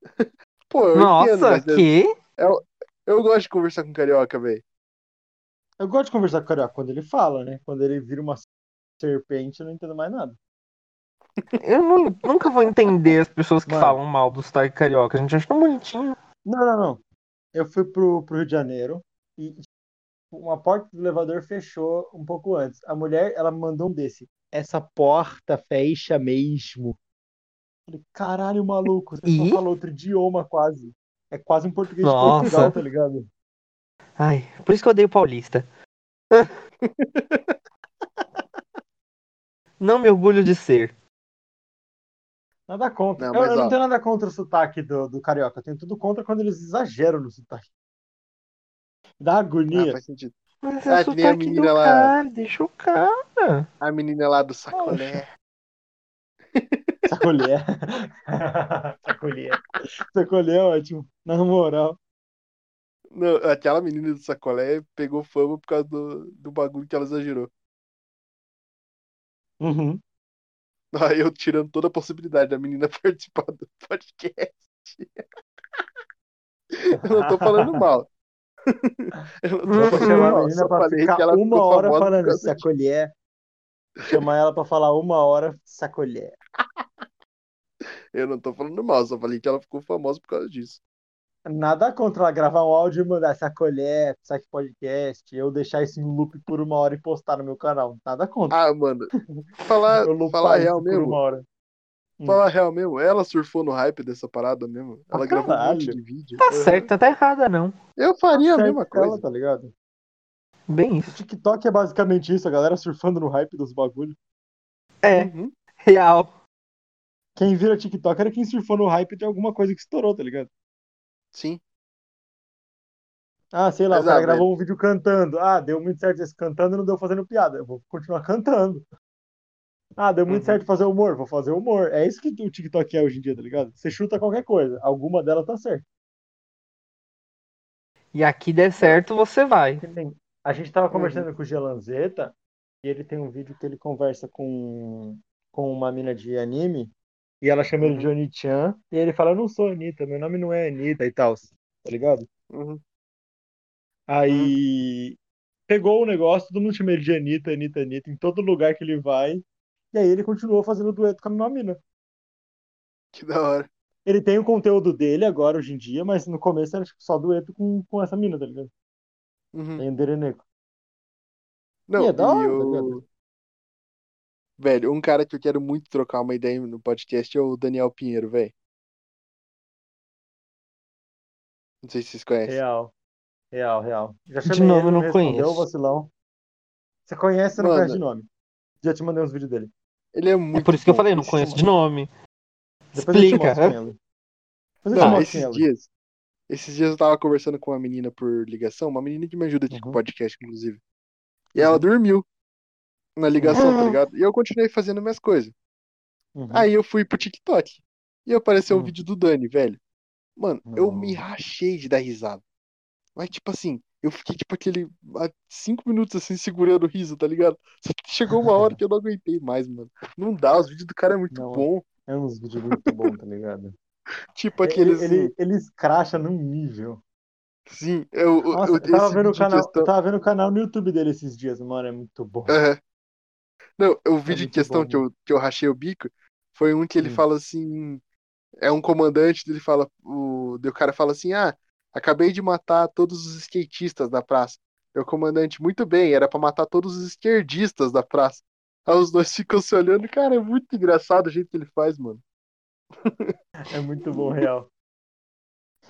Pô, eu entendo, Nossa, mas é- que? eu gosto de conversar com carioca, velho. Eu gosto de conversar com o carioca quando ele fala, né? Quando ele vira uma serpente, eu não entendo mais nada. Eu nu- nunca vou entender as pessoas que Mano. falam mal do sotaque carioca. A gente acha tão bonitinho. Não, não, não. Eu fui pro, pro Rio de Janeiro e uma porta do elevador fechou um pouco antes. A mulher, ela me mandou um desse. Essa porta fecha mesmo. Falei, caralho, maluco, você só E? fala outro idioma quase. É quase um português Nossa. de Portugal, tá ligado? Ai, por isso que eu odeio paulista. Não me orgulho de ser. Nada contra. Não, eu, mas, eu não ó. tenho nada contra o sotaque do, do carioca. Eu tenho tudo contra quando eles exageram no sotaque. Dá Ah, agonia. faz sentido. Mas Ah, é que nem a menina lá. cara, deixa o cara. A menina lá do sacolé. Sacolher. Sacolher. Sacolher é ótimo. Na moral. Não, aquela menina do sacolé pegou fama por causa do, do bagulho que ela exagerou. Uhum. Aí eu tirando toda a possibilidade da menina participar do podcast. Eu não tô falando mal. Eu não Vou chamar a menina pra ficar uma hora falando sacolher. Chamar ela pra falar uma hora sacolher. Eu não tô falando mal, só falei que ela ficou famosa por causa disso. Nada contra ela gravar um áudio e mandar sacolher, saque podcast, eu deixar isso em loop por uma hora e postar no meu canal. Nada contra. Ah, mano, falar, falar real por mesmo, uma hora. Hum. falar real mesmo, ela surfou no hype dessa parada mesmo. Ela gravou um monte caralho. de vídeo. Tá Uhum. certo, não tá errada não. Eu faria a Certo mesma ela, coisa. tá ligado? Bem O isso. TikTok é basicamente isso, a galera surfando no hype dos bagulhos. É, Uhum. real. Quem vira TikTok era quem surfou no hype de alguma coisa que estourou, tá ligado? Sim. Ah, sei lá, Mas, o cara gravou um vídeo cantando. Ah, deu muito certo esse cantando e não deu fazendo piada. Eu vou continuar cantando. Ah, deu muito Uhum. certo fazer humor, vou fazer humor. É isso que o TikTok é hoje em dia, tá ligado? Você chuta qualquer coisa, alguma delas tá certa. E aqui der certo, você vai. Nem- A gente tava Uhum. conversando com o Gelanzeta e ele tem um vídeo que ele conversa com, com uma mina de anime e ela chama ele de Uhum. Oni-chan e ele fala, eu não sou Anitta, meu nome não é Anitta e tal, tá ligado? Uhum. Aí pegou o negócio, todo mundo chama ele de Anitta, Anitta, Anitta, em todo lugar que ele vai. E aí ele continuou fazendo dueto com a mesma mina. Que da hora. Ele tem o conteúdo dele agora, hoje em dia, mas no começo era tipo, só dueto com, com essa mina, tá ligado? Uhum. Tem o Dereneco. Não, E é da hora, tá eu... ligado? Velho, um cara que eu quero muito trocar uma ideia no podcast é o Daniel Pinheiro, velho. Não sei se vocês conhecem. Real. Real, real. Já De nome ele, eu não conheço. vacilão. Você conhece, você não Mano. conhece de nome. Já te mandei uns vídeos dele. Ele é É muito por isso que eu bom. falei, não conheço de nome. Depois eu te Explica. é eu Não, esses é dias, esses dias eu tava conversando com uma menina por ligação, uma menina que me ajuda aqui com o Uhum. podcast, inclusive. E ela Uhum. dormiu na ligação, tá Uhum. ligado? E eu continuei fazendo minhas coisas. Uhum. Aí eu fui pro TikTok. E apareceu um Uhum. vídeo do Dani, velho. Mano, eu me rachei de dar risada. Mas, tipo assim, eu fiquei, tipo, aquele. há cinco minutos assim, segurando o riso, tá ligado? Só que chegou uma hora que eu não aguentei mais, mano. Não dá, os vídeos do cara é muito Não, bom. É uns vídeos muito bons, tá ligado? Tipo Ele, aqueles. ele, ele escracha num nível. Sim, eu, Nossa, eu- eu tava, vendo o em canal, questão. tava vendo o canal no YouTube dele esses dias, mano. É muito bom. Aham. Não, o vídeo em muito questão bom, que eu, que eu rachei o bico foi um que ele Hum. fala assim. É um comandante, ele fala. O, o cara fala assim: Ah, acabei de matar todos os skatistas da praça. O comandante, muito bem, era pra matar todos os esquerdistas da praça. Aí os dois ficam se olhando, cara, é muito engraçado o jeito que ele faz, mano. É muito bom, real.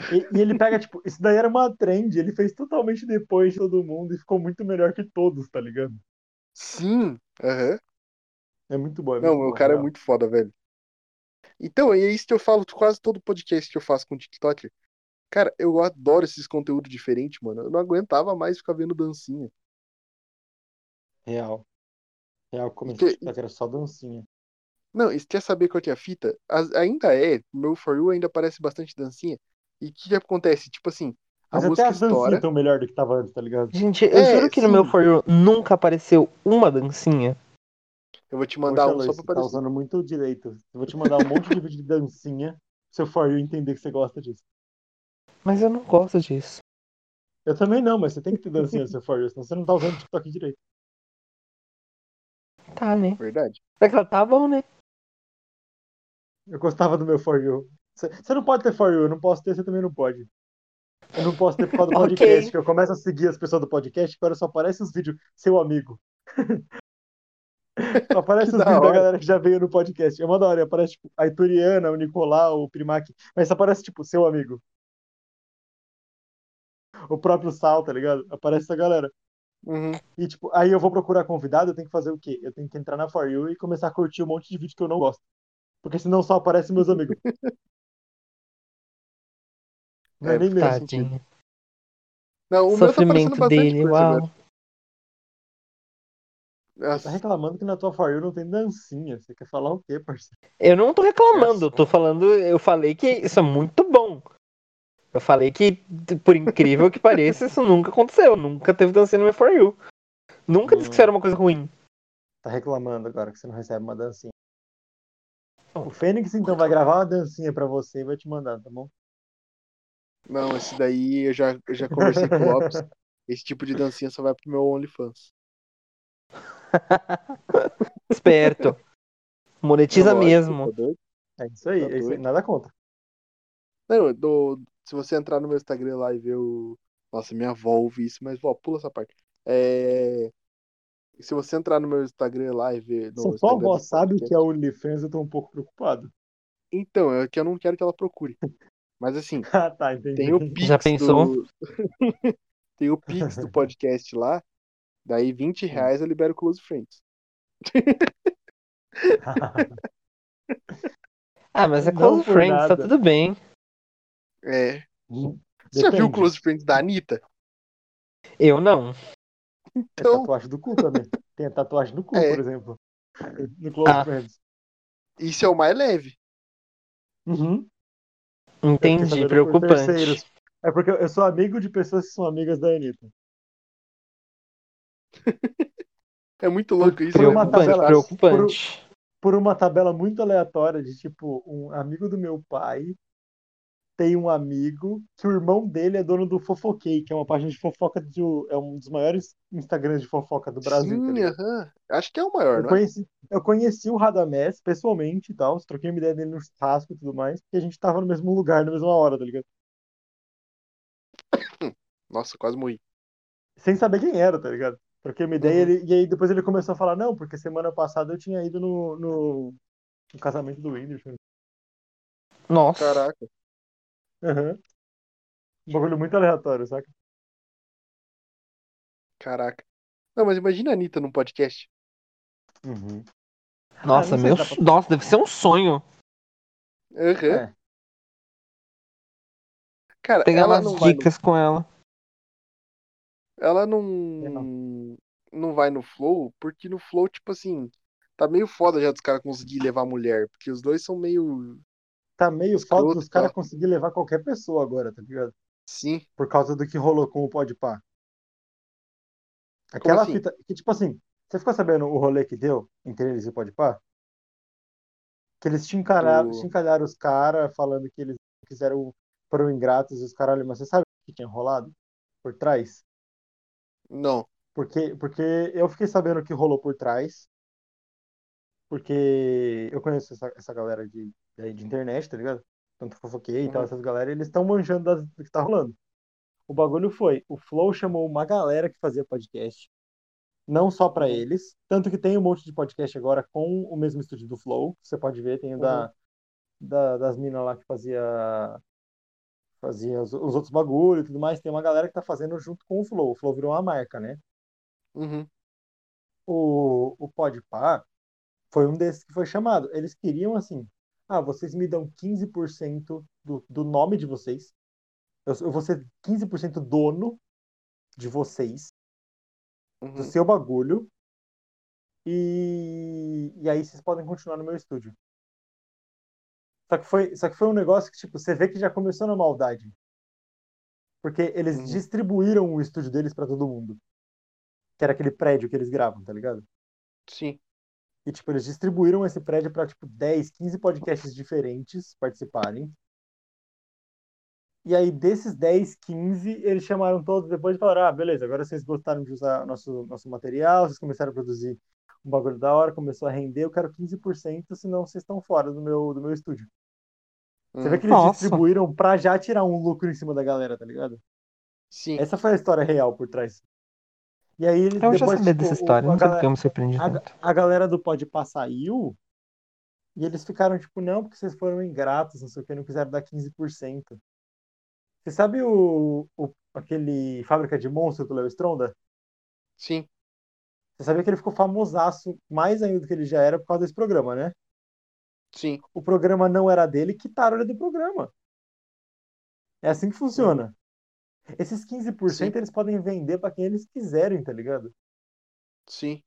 E, e ele pega, tipo, isso daí era uma trend, ele fez totalmente depois de todo mundo e ficou muito melhor que todos, tá ligado? Sim, aham. É muito bom, é Não, muito o bom, cara é real. muito foda, velho. Então, e é isso que eu falo quase todo podcast que eu faço com o TikTok. Cara, eu adoro esses conteúdos diferentes, mano. Eu não aguentava mais ficar vendo dancinha. Real. Real, como Que- que era só dancinha. Não, e você quer saber qual que é a fita? As- ainda é, meu For You ainda parece bastante dancinha. E o que, que acontece? Tipo assim, a Mas até música as dancinhas estoura. estão melhor do que tava antes, tá ligado? Gente, eu É, juro que no meu sim. For You nunca apareceu uma dancinha. Eu vou te mandar Poxa, um só pra você tá aparecer. usando muito direito. Eu vou te mandar um monte de vídeo de dancinha, seu For You entender que você gosta disso. Mas eu não gosto disso. Eu também não, mas você tem que ter dancinha no seu For You, senão você não tá usando o TikTok direito. Tá, né? Verdade. Pra que ela tá bom, né? Eu gostava do meu For You. Você não pode ter For You, eu não posso ter, você também não pode. Eu não posso ter por causa do podcast, que eu começo a seguir as pessoas do podcast, agora só aparece os vídeos, seu amigo. Só aparece os da vídeos da galera que já veio no podcast. É uma da hora, aparece tipo a Ituriana, o Nicolau, o Primac, mas só aparece tipo seu amigo. O próprio Sal, tá ligado? Aparece essa galera. Uhum. E tipo, aí eu vou procurar convidado, eu tenho que fazer o quê? Eu tenho que entrar na For You e começar a curtir um monte de vídeo que eu não gosto. Porque senão só aparecem meus amigos. Não é, É, nem. Tadinho. Não, o meu tá Sofrimento bastante dele, uau. Tá reclamando que na tua For You não tem dancinha. Você quer falar o quê, parceiro? Eu não tô reclamando, eu tô falando, eu falei que isso é muito bom. Eu falei que, por incrível que pareça, isso nunca aconteceu. Nunca teve dancinha no meu For You. Nunca disse que isso era uma coisa ruim. Tá reclamando agora que você não recebe uma dancinha. O Fênix então vai gravar uma dancinha pra você e vai te mandar, tá bom? não, esse daí eu já, eu já conversei com o Lopes. Esse tipo de dancinha só vai pro meu OnlyFans. Esperto. Monetiza Lógico, mesmo. tá? É isso aí, Tá é isso aí. Nada contra. Não, eu dou- se você entrar no meu Instagram lá e ver o. Nossa, minha avó ouve isso, mas vó, pula essa parte. É... Se você entrar no meu Instagram lá e ver. Se a sua avó sabe que é OnlyFans, eu tô um pouco preocupado. Então, é que eu não quero que ela procure. Mas assim, Ah, tá, entendi. tem o Pix Já pensou? do. tem o Pix do podcast lá. Daí 20 reais eu libero Close Friends. Ah, mas é close friends, tá nada. tudo bem. É. Você já viu o Depende. Close Friends da Anitta? Eu não. Então, tatuagem do cu também. Tem a tatuagem do cu, É. por exemplo. No Close Ah. Friends. isso é o mais leve. Uhum. Entendi, por preocupante. terceiros. É porque eu sou amigo de pessoas que são amigas da Anitta. É muito louco isso. Por uma né? Preocupante, tabela- preocupante. Por uma tabela muito aleatória de tipo, um amigo do meu pai tem um amigo que o irmão dele é dono do Fofoquei, que é uma página de fofoca de, é um dos maiores Instagrams de fofoca do Brasil. tá Sim, ligado? aham. Acho que é o maior, Eu não é? conheci, eu conheci o Radamés pessoalmente e tal, troquei uma ideia dele no churrasco e tudo mais, porque a gente tava no mesmo lugar, na mesma hora, tá ligado? Nossa, quase morri. Sem saber quem era, tá ligado? Troquei uma ideia Uhum. ele- e aí depois ele começou a falar, não, porque semana passada eu tinha ido no, no, no casamento do Whindersson. Nossa. Caraca. Aham. Um bagulho muito aleatório, saca? Caraca. Não, mas imagina a Anitta num podcast. Uhum. Nossa, Ah, meu. pra- Nossa, deve ser um sonho. Aham. É. Cara, Pegar ela umas não vai no, dicas com ela. ela não, Não. não vai no Flow, porque no Flow, tipo assim, tá meio foda já dos caras conseguir levar a mulher, porque os dois são meio. Tá meio foda dos caras conseguir levar qualquer pessoa agora, tá ligado? Sim. Por causa do que rolou com o Podpah. Aquela assim? fita. Que, tipo assim, você ficou sabendo o rolê que deu entre eles e o Podpah? Que eles chincalharam, Do- chincalharam os caras falando que eles quiseram foram ingratos e os caralho, mas você sabe o que tinha rolado por trás? Não. Porque, porque eu fiquei sabendo o que rolou por trás. Porque eu conheço essa, essa galera de, de, de internet, tá ligado? Tanto fofoquei e tal, Uhum. essas galera, eles estão manjando das- do que tá rolando. O bagulho foi, o Flow chamou uma galera que fazia podcast, não só pra Uhum. eles, tanto que tem um monte de podcast agora com o mesmo estúdio do Flow, você pode ver, tem o da, da- das minas lá que fazia fazia os, os outros bagulho e tudo mais, tem uma galera que tá fazendo junto com o Flow. O Flow virou uma marca, né? Uhum. o, o Podpah foi um desses que foi chamado. Eles queriam assim, ah, vocês me dão 15% do, do nome de vocês Eu, eu vou ser 15% dono de vocês, do Uhum. seu bagulho. E, e aí vocês podem continuar no meu estúdio. Só que foi, só que foi um negócio que, tipo, você vê que já começou na maldade. Porque eles Uhum. distribuíram o estúdio deles pra todo mundo. Que era aquele prédio que eles gravam, tá ligado? Sim. E, tipo, eles distribuíram esse prédio pra, tipo, 10, 15 podcasts diferentes participarem. E aí, desses 10, 15, eles chamaram todos depois e falaram: ah, beleza, agora vocês gostaram de usar nosso, nosso material, vocês começaram a produzir um bagulho da hora, começou a render, eu quero 15%, senão vocês estão fora do meu, do meu estúdio. Você vê que eles Nossa. distribuíram pra já tirar um lucro em cima da galera, tá ligado? Sim. Essa foi a história real por trás. E aí, eles, Eu já depois, sabia tipo, dessa história, a não sei galera- porque eu me surpreendi a, tanto. a galera do Podpah saiu e eles ficaram tipo, não, porque vocês foram ingratos, não sei o que, não quiseram dar 15%. Você sabe o, o- aquele Fábrica de Monstros do Léo Stronda? Sim. Você sabia que ele ficou famosaço mais ainda do que ele já era por causa desse programa, né? Sim. O programa não era dele, quitaram ele do programa. É assim que funciona. Esses 15% Sim. eles podem vender pra quem eles quiserem, tá ligado? Sim.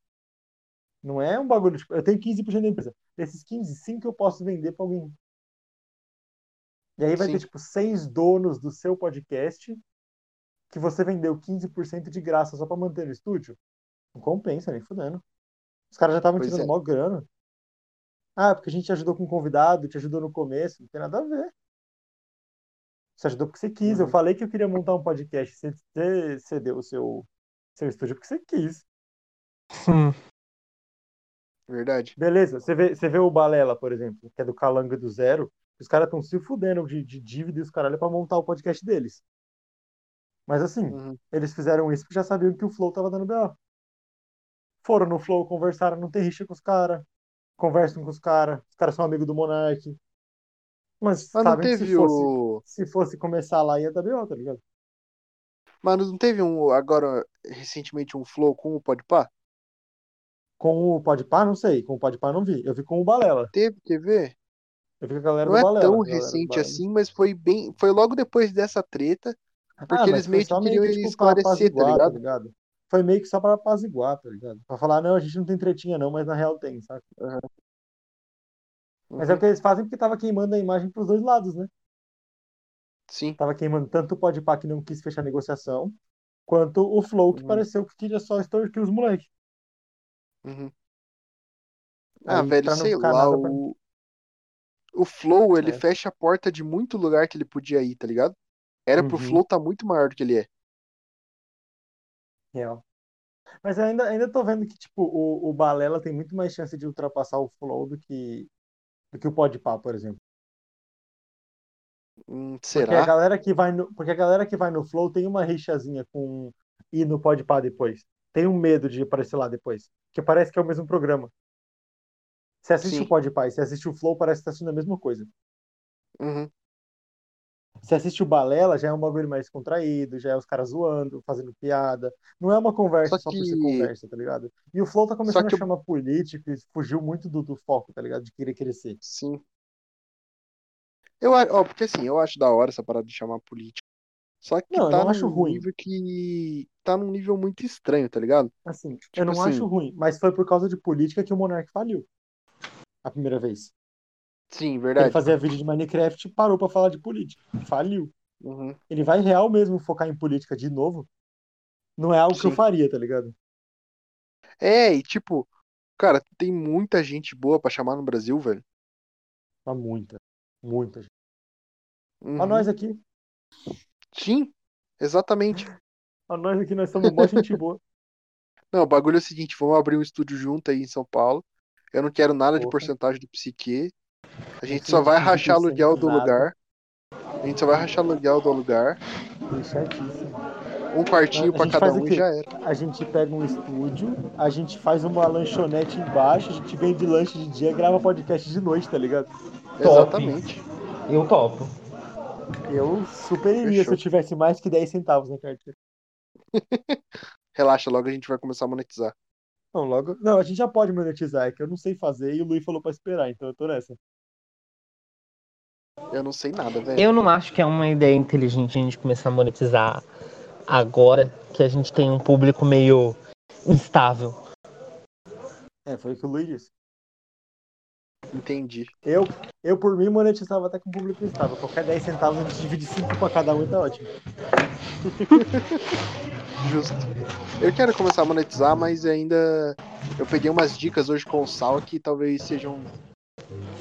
Não é um bagulho, tipo, eu tenho 15% da empresa. Desses 15, 5 eu posso vender pra alguém. E aí vai Sim. ter, tipo, seis donos do seu podcast que você vendeu 15% de graça só pra manter no estúdio. Não compensa, nem fudendo. Os caras já estavam tirando é. mó grana. Ah, porque a gente te ajudou com um convidado, te ajudou no começo. Não tem nada a ver. Você ajudou porque você quis. Eu Uhum. falei que eu queria montar um podcast. Você, você cedeu o seu, seu estúdio porque você quis. Hum, Verdade. Beleza, você vê, você vê o Balela, por exemplo, que é do Calanga do Zero. Os caras estão se fudendo de, de dívida e os caralho pra montar o podcast deles. Mas assim, Uhum. eles fizeram isso porque já sabiam que o Flow tava dando B.O. Foram no Flow, conversaram, não tem rixa com os caras. Conversam com os caras. Os caras são amigos do Monark. Mas Mas não sabem que se teve fosse, o. se fosse começar lá ia dar B.O., tá ligado? Mas não teve um agora recentemente um flow com o Podpah? Com o Podpah, não sei. Com o Podpah não vi. Eu vi com o Balela. Teve, quer ver? Eu vi com a galera Não do é Balela. tão a galera do recente assim, mas foi bem, foi logo depois dessa treta, porque Ah, eles meio que queriam que, tipo, esclarecer, tá ligado? tá ligado? Foi meio que só pra apaziguar, tá ligado? Pra falar, não, a gente não tem tretinha não, mas na real tem, sabe? Mas é o Uhum. que eles fazem porque tava queimando a imagem pros dois lados, né? Sim, Tava queimando tanto o Podpah que não quis fechar a negociação, quanto o Flow que Uhum. pareceu que queria só extorquir os moleques. uhum. Ah, Aí, velho, sei lá, nada pra- o o Flow, ele É. fecha a porta de muito lugar que ele podia ir, tá ligado? Era pro Uhum. Flow tá muito maior do que ele é. Real. Mas ainda, ainda tô vendo que, tipo, o, o Balela tem muito mais chance de ultrapassar o Flow do que, do que o Podpah, por exemplo. Hum, Porque a será? galera que vai no, porque a galera que vai no Flow tem uma rixazinha com ir no Podpah depois. Tem um medo de aparecer lá depois. Porque parece que é o mesmo programa. Você assiste Sim. o Podpah e você assiste o Flow, parece que tá assistindo a mesma coisa. Uhum. Você assiste o Balela, já é um bagulho mais contraído, já é os caras zoando, fazendo piada. Não é uma conversa Só só, por ser que- conversa, tá ligado? E o Flow tá começando que a chamar político e fugiu muito do, do foco, tá ligado? De querer crescer. Sim. Eu, a- ó, porque assim, eu acho da hora essa parada de chamar político. Só que Não, eu tá não num acho ruim. nível que tá num nível muito estranho, tá ligado? Assim, eu Tipo não assim- acho ruim, mas foi por causa de política que o Monark faliu. A primeira vez. Sim, Ele verdade. fazia vídeo de Minecraft e parou pra falar de política. Faliu. Uhum. Ele vai real mesmo focar em política de novo? Não é algo que eu Sim. faria, tá ligado? É, e tipo, cara, tem muita gente boa pra chamar no Brasil, velho. Mas muita. Muita gente. Uhum. Ó nós aqui. Sim, exatamente. Ó nós aqui, nós somos mó gente boa. Não, o bagulho é o seguinte, vamos abrir um estúdio junto aí em São Paulo. Eu não quero nada de Porra. porcentagem do Psique. A gente Esse só vai rachar 15% aluguel do lugar. A gente só vai rachar aluguel do lugar. Chatíssimo. Um quartinho A pra gente cada um e já era. A gente pega um estúdio, a gente faz uma lanchonete embaixo, a gente vende lanche de dia e grava podcast de noite, tá ligado? Exatamente. Eu topo. Eu super iria Fechou. se eu tivesse mais que 10 centavos na carteira. Relaxa, logo a gente vai começar a monetizar. Não, logo. Não, a gente já pode monetizar, é que eu não sei fazer e o Luiz falou pra esperar, então eu tô nessa. Eu não sei nada, velho. Eu não acho que é uma ideia inteligente a gente começar a monetizar agora que a gente tem um público meio instável. É, foi o que o Luiz disse. Entendi. Eu, eu por mim, monetizava até com o público instável. Qualquer 10 centavos a gente divide 5 pra cada um e tá ótimo. Justo. Eu quero começar a monetizar, mas ainda. Eu peguei umas dicas hoje com o Sal que talvez sejam.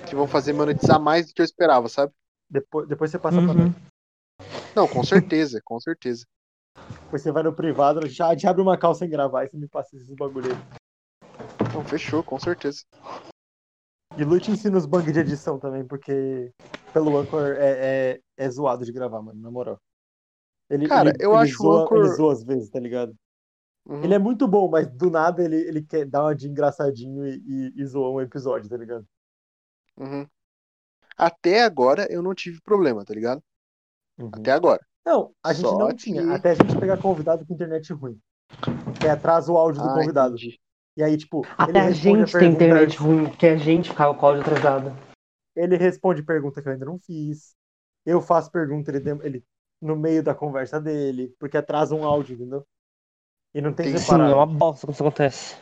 que vão fazer monetizar mais do que eu esperava, sabe? Depois, depois você passa pra Uhum. nós. Não, com certeza, com certeza. Depois você vai no privado, a gente abre uma calça sem gravar e você me passa esses bagulho aí. Não, fechou, com certeza. E Lu te ensina os bugs de edição também, porque pelo Anchor é, é, é zoado de gravar, mano, na moral. Ele, Cara, ele- eu ele acho o zoa, Anchor- ele zoa às vezes, tá ligado? Uhum. Ele é muito bom, mas do nada ele, ele quer dar uma de engraçadinho e, e, e zoa um episódio, tá ligado? Uhum. Até agora eu não tive problema, tá ligado? Uhum. Até agora. Não, a gente Só não que- tinha, até a gente pegar convidado com internet ruim. Que atrasa o áudio do Ah, convidado. entendi. E aí, tipo, Até a gente tem pergunta- internet ruim, porque a gente ficava com o áudio atrasado. Ele responde pergunta que eu ainda não fiz. Eu faço pergunta, ele, ele no meio da conversa dele, porque atrasa um áudio, entendeu? E não tem. Sim, é separado. uma bosta quando isso acontece.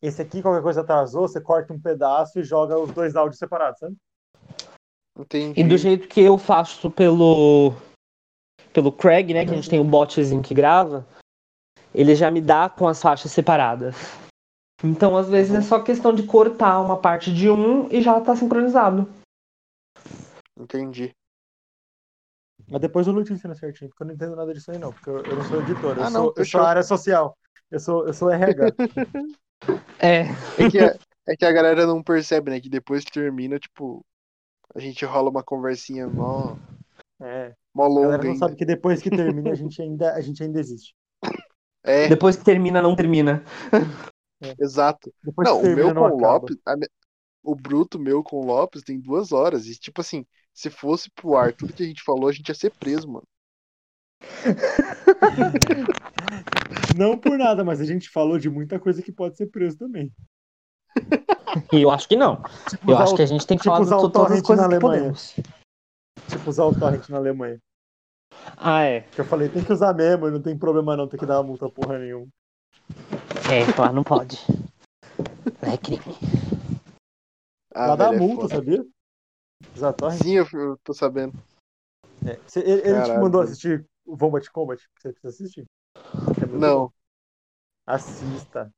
Esse aqui, qualquer coisa atrasou, você corta um pedaço e joga os dois áudios separados, sabe? Entendi. E do jeito que eu faço pelo pelo Craig, né, que a gente tem o botzinho que grava, ele já me dá com as faixas separadas. Então, às vezes é só questão de cortar uma parte de um e já tá sincronizado. Entendi. Mas depois o Lu te ensina certinho, porque eu não entendo nada disso aí, não. Porque eu, eu não sou editor, eu, Ah, não, sou, eu fechou. sou área social. Eu sou, eu sou RH. É, É que, a, é que a galera não percebe, né? Que depois que termina, tipo, a gente rola uma conversinha mó, É. mó A longa galera não ainda. sabe que depois que termina, a gente ainda, a gente ainda existe. É, depois que termina, não termina. exato. Depois Não, o meu não com o acaba. Lopes, a o bruto meu com o Lopes tem duas horas. E, tipo assim, se fosse pro ar tudo que a gente falou, a gente ia ser preso, mano. Não por nada, mas a gente falou de muita coisa que pode ser preso também. E eu acho que não. Tipo, Eu acho que a gente tem que tipo falar de usar o to- todas as torrent coisas na Alemanha. podemos. tipo usar o torrent na Alemanha. Ah, é. Que eu falei, tem que usar mesmo, não tem problema não, tem que dar uma multa porra nenhuma. É, claro, não pode. É crime. Ah, Lá dá velho, é multa, foda. sabia? Usar torrent. Sim, eu, eu tô sabendo. É. Cê- ele ele te mandou assistir o Wombat Combat? Você precisa assistir. É Não. bom. Assista.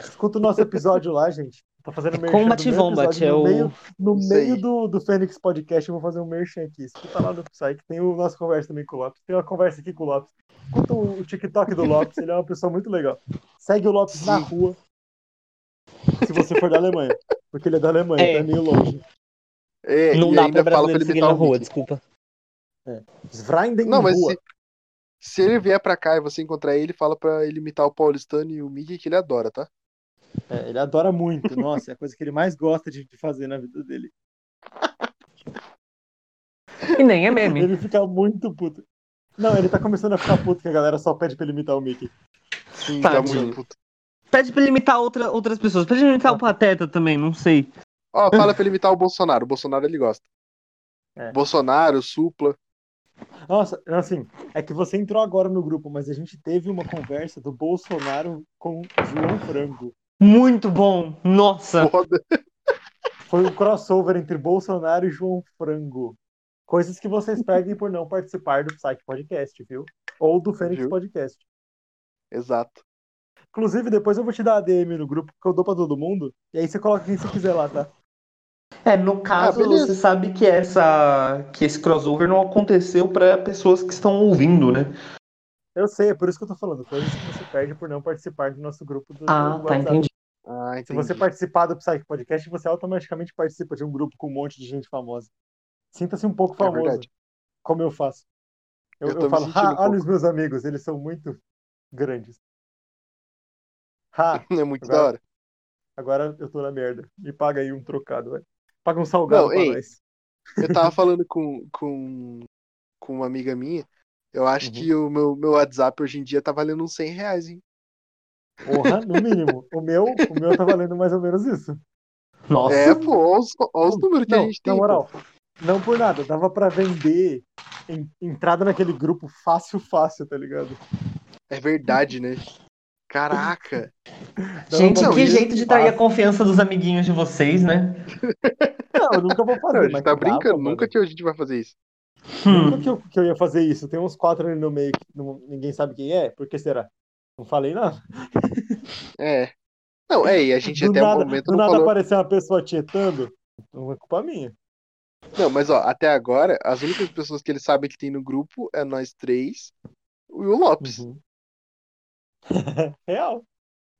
Escuta o nosso episódio lá, gente. Tô fazendo merchan Combat do meu Wombat episódio é no meio, no meio do, do Fênix Podcast. Eu vou fazer um merchan aqui. Escuta lá no site. Tem o nosso conversa também com o Lopes. Tem uma conversa aqui com o Lopes. Escuta o, o TikTok do Lopes. Ele é uma pessoa muito legal. Segue o Lopes na Sim. rua. Se você for da Alemanha. Porque ele é da Alemanha, É. é meio longe. É, Não e dá ainda pra fala pra brasileiro ele seguir imitar na rua, desculpa. Svrinden Não, mas rua. se, se ele vier pra cá e você encontrar ele, fala pra ele imitar o paulistano e o Mickey que ele adora, tá? É, ele adora muito. Nossa, é a coisa que ele mais gosta de de fazer na vida dele. E nem é meme. Ele fica muito puto. Não, ele tá começando a ficar puto que a galera só pede pra ele imitar o Mickey. Sim, tá muito puto. Pede pra ele imitar outra, outras pessoas. Pede pra ele imitar o Pateta também, não sei. Ó, fala pra ele imitar o Bolsonaro. O Bolsonaro ele gosta. É. Bolsonaro, Supla. Nossa, assim, é que você entrou agora no grupo, mas a gente teve uma conversa do Bolsonaro com João Frango. Muito bom. Nossa. Foda. Foi um crossover entre Bolsonaro e João Frango. Coisas que vocês perdem por não participar do Psyche Podcast, viu? Ou do Fênix Viu? Podcast. Exato. Inclusive, depois eu vou te dar a DM no grupo, que eu dou pra todo mundo. E aí você coloca quem você quiser lá, tá? É, no caso, beleza. você sabe que essa que esse crossover não aconteceu pra pessoas que estão ouvindo, né? Eu sei, é por isso que eu tô falando. Coisas que você perde por não participar do nosso grupo do, Ah, do tá, entendi. Ah, Se você participar do Psyche Podcast, você automaticamente participa de um grupo com um monte de gente famosa. Sinta-se um pouco É famoso, verdade. como eu faço. Eu, Eu eu falo, ah, um olha pouco." os meus amigos, eles são muito grandes. Ha, É muito Agora- da hora. agora eu tô na merda. Me paga aí um trocado, vai. Paga um salgado Não, pra ei. nós. Eu tava falando com, com, com uma amiga minha. Eu acho Uhum. que o meu, meu WhatsApp hoje em dia tá valendo uns 100 reais, hein? Porra, no mínimo. O meu, o meu tá valendo mais ou menos isso. Nossa. É, pô, olha os, olha os números que Não, a gente na tem. moral, Não por nada, dava pra vender en- entrada naquele grupo fácil, fácil, tá ligado? É verdade, né? Caraca. Gente, não, que jeito de trair a confiança dos amiguinhos de vocês, né? Não, eu nunca vou fazer. Não, a gente mas tá brincando, mano. nunca que a gente vai fazer isso. Nunca Hum. que eu, que eu ia fazer isso. Tem uns quatro ali no meio que não- ninguém sabe quem é. Por que será? Não falei nada. É. Não, é, e a gente do até nada, o momento do não nada falou. aparecer uma pessoa tietando, não é culpa minha. Não, mas ó, até agora, as únicas pessoas que ele sabe que tem no grupo é nós três e o Lopes. Uhum. Real.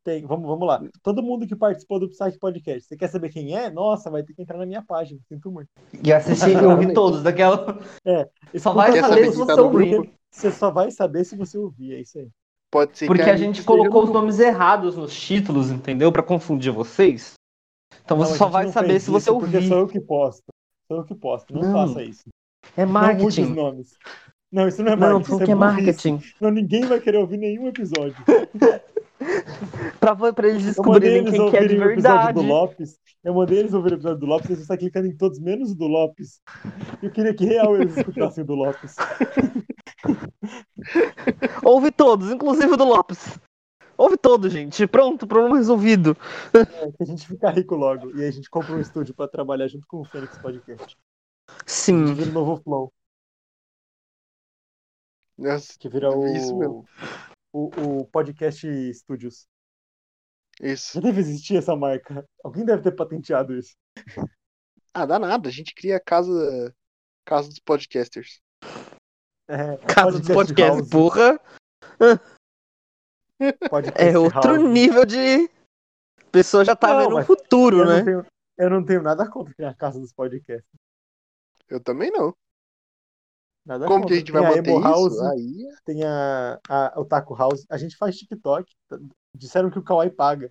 Tem, vamos, vamos lá. Todo mundo que participou do Psyche Podcast, você quer saber quem é? Nossa, vai ter que entrar na minha página. Sinto muito. E assistir e ouvir todos daquela. Só vai saber saber se você tá ouvir. Você só vai saber se você ouvir, é isso aí. Pode ser Porque que a gente esteja colocou no os nomes errados nos títulos, entendeu? Pra confundir vocês. Então Não, você a só gente vai não saber se você isso Porque ouvir. sou eu que posto. Sou eu que posto. Não, Não. faça isso. É Não mude os marketing. nomes. Não, isso não é Não, marketing. porque isso é é marketing. Não, ninguém vai querer ouvir nenhum episódio. Pra, pra eles descobrirem eles quem que é de ouvirem o episódio verdade. do Lopes. Eu mandei eles ouvirem o episódio do Lopes, eles estão clicando em todos, menos o do Lopes. Eu queria que real eles escutassem o do Lopes. Ouve todos, inclusive o do Lopes. Ouve todos, gente. Pronto, problema resolvido. É, que a gente fica rico logo. E aí a gente compra um estúdio pra trabalhar junto com o Fênix Podcast. A Sim. gente vira o novo Flow, Nossa, que vira o, Isso mesmo. o, o Podcast Studios. isso. Já deve existir essa marca. Alguém deve ter patenteado isso. Ah, dá nada, a gente cria a casa, casa dos podcasters. É, Casa dos Podcast podcasts, House. porra. Podcast É outro House. nível de. A pessoa já tá Não, vendo o futuro, Eu né? não, tenho, eu não tenho nada contra criar a casa dos podcasts. Eu também não. Nada Como contra. que a gente vai tem a manter Emo isso? House, Aí, tem a, a Otaku House. A gente faz TikTok. Disseram que o Kawaii paga.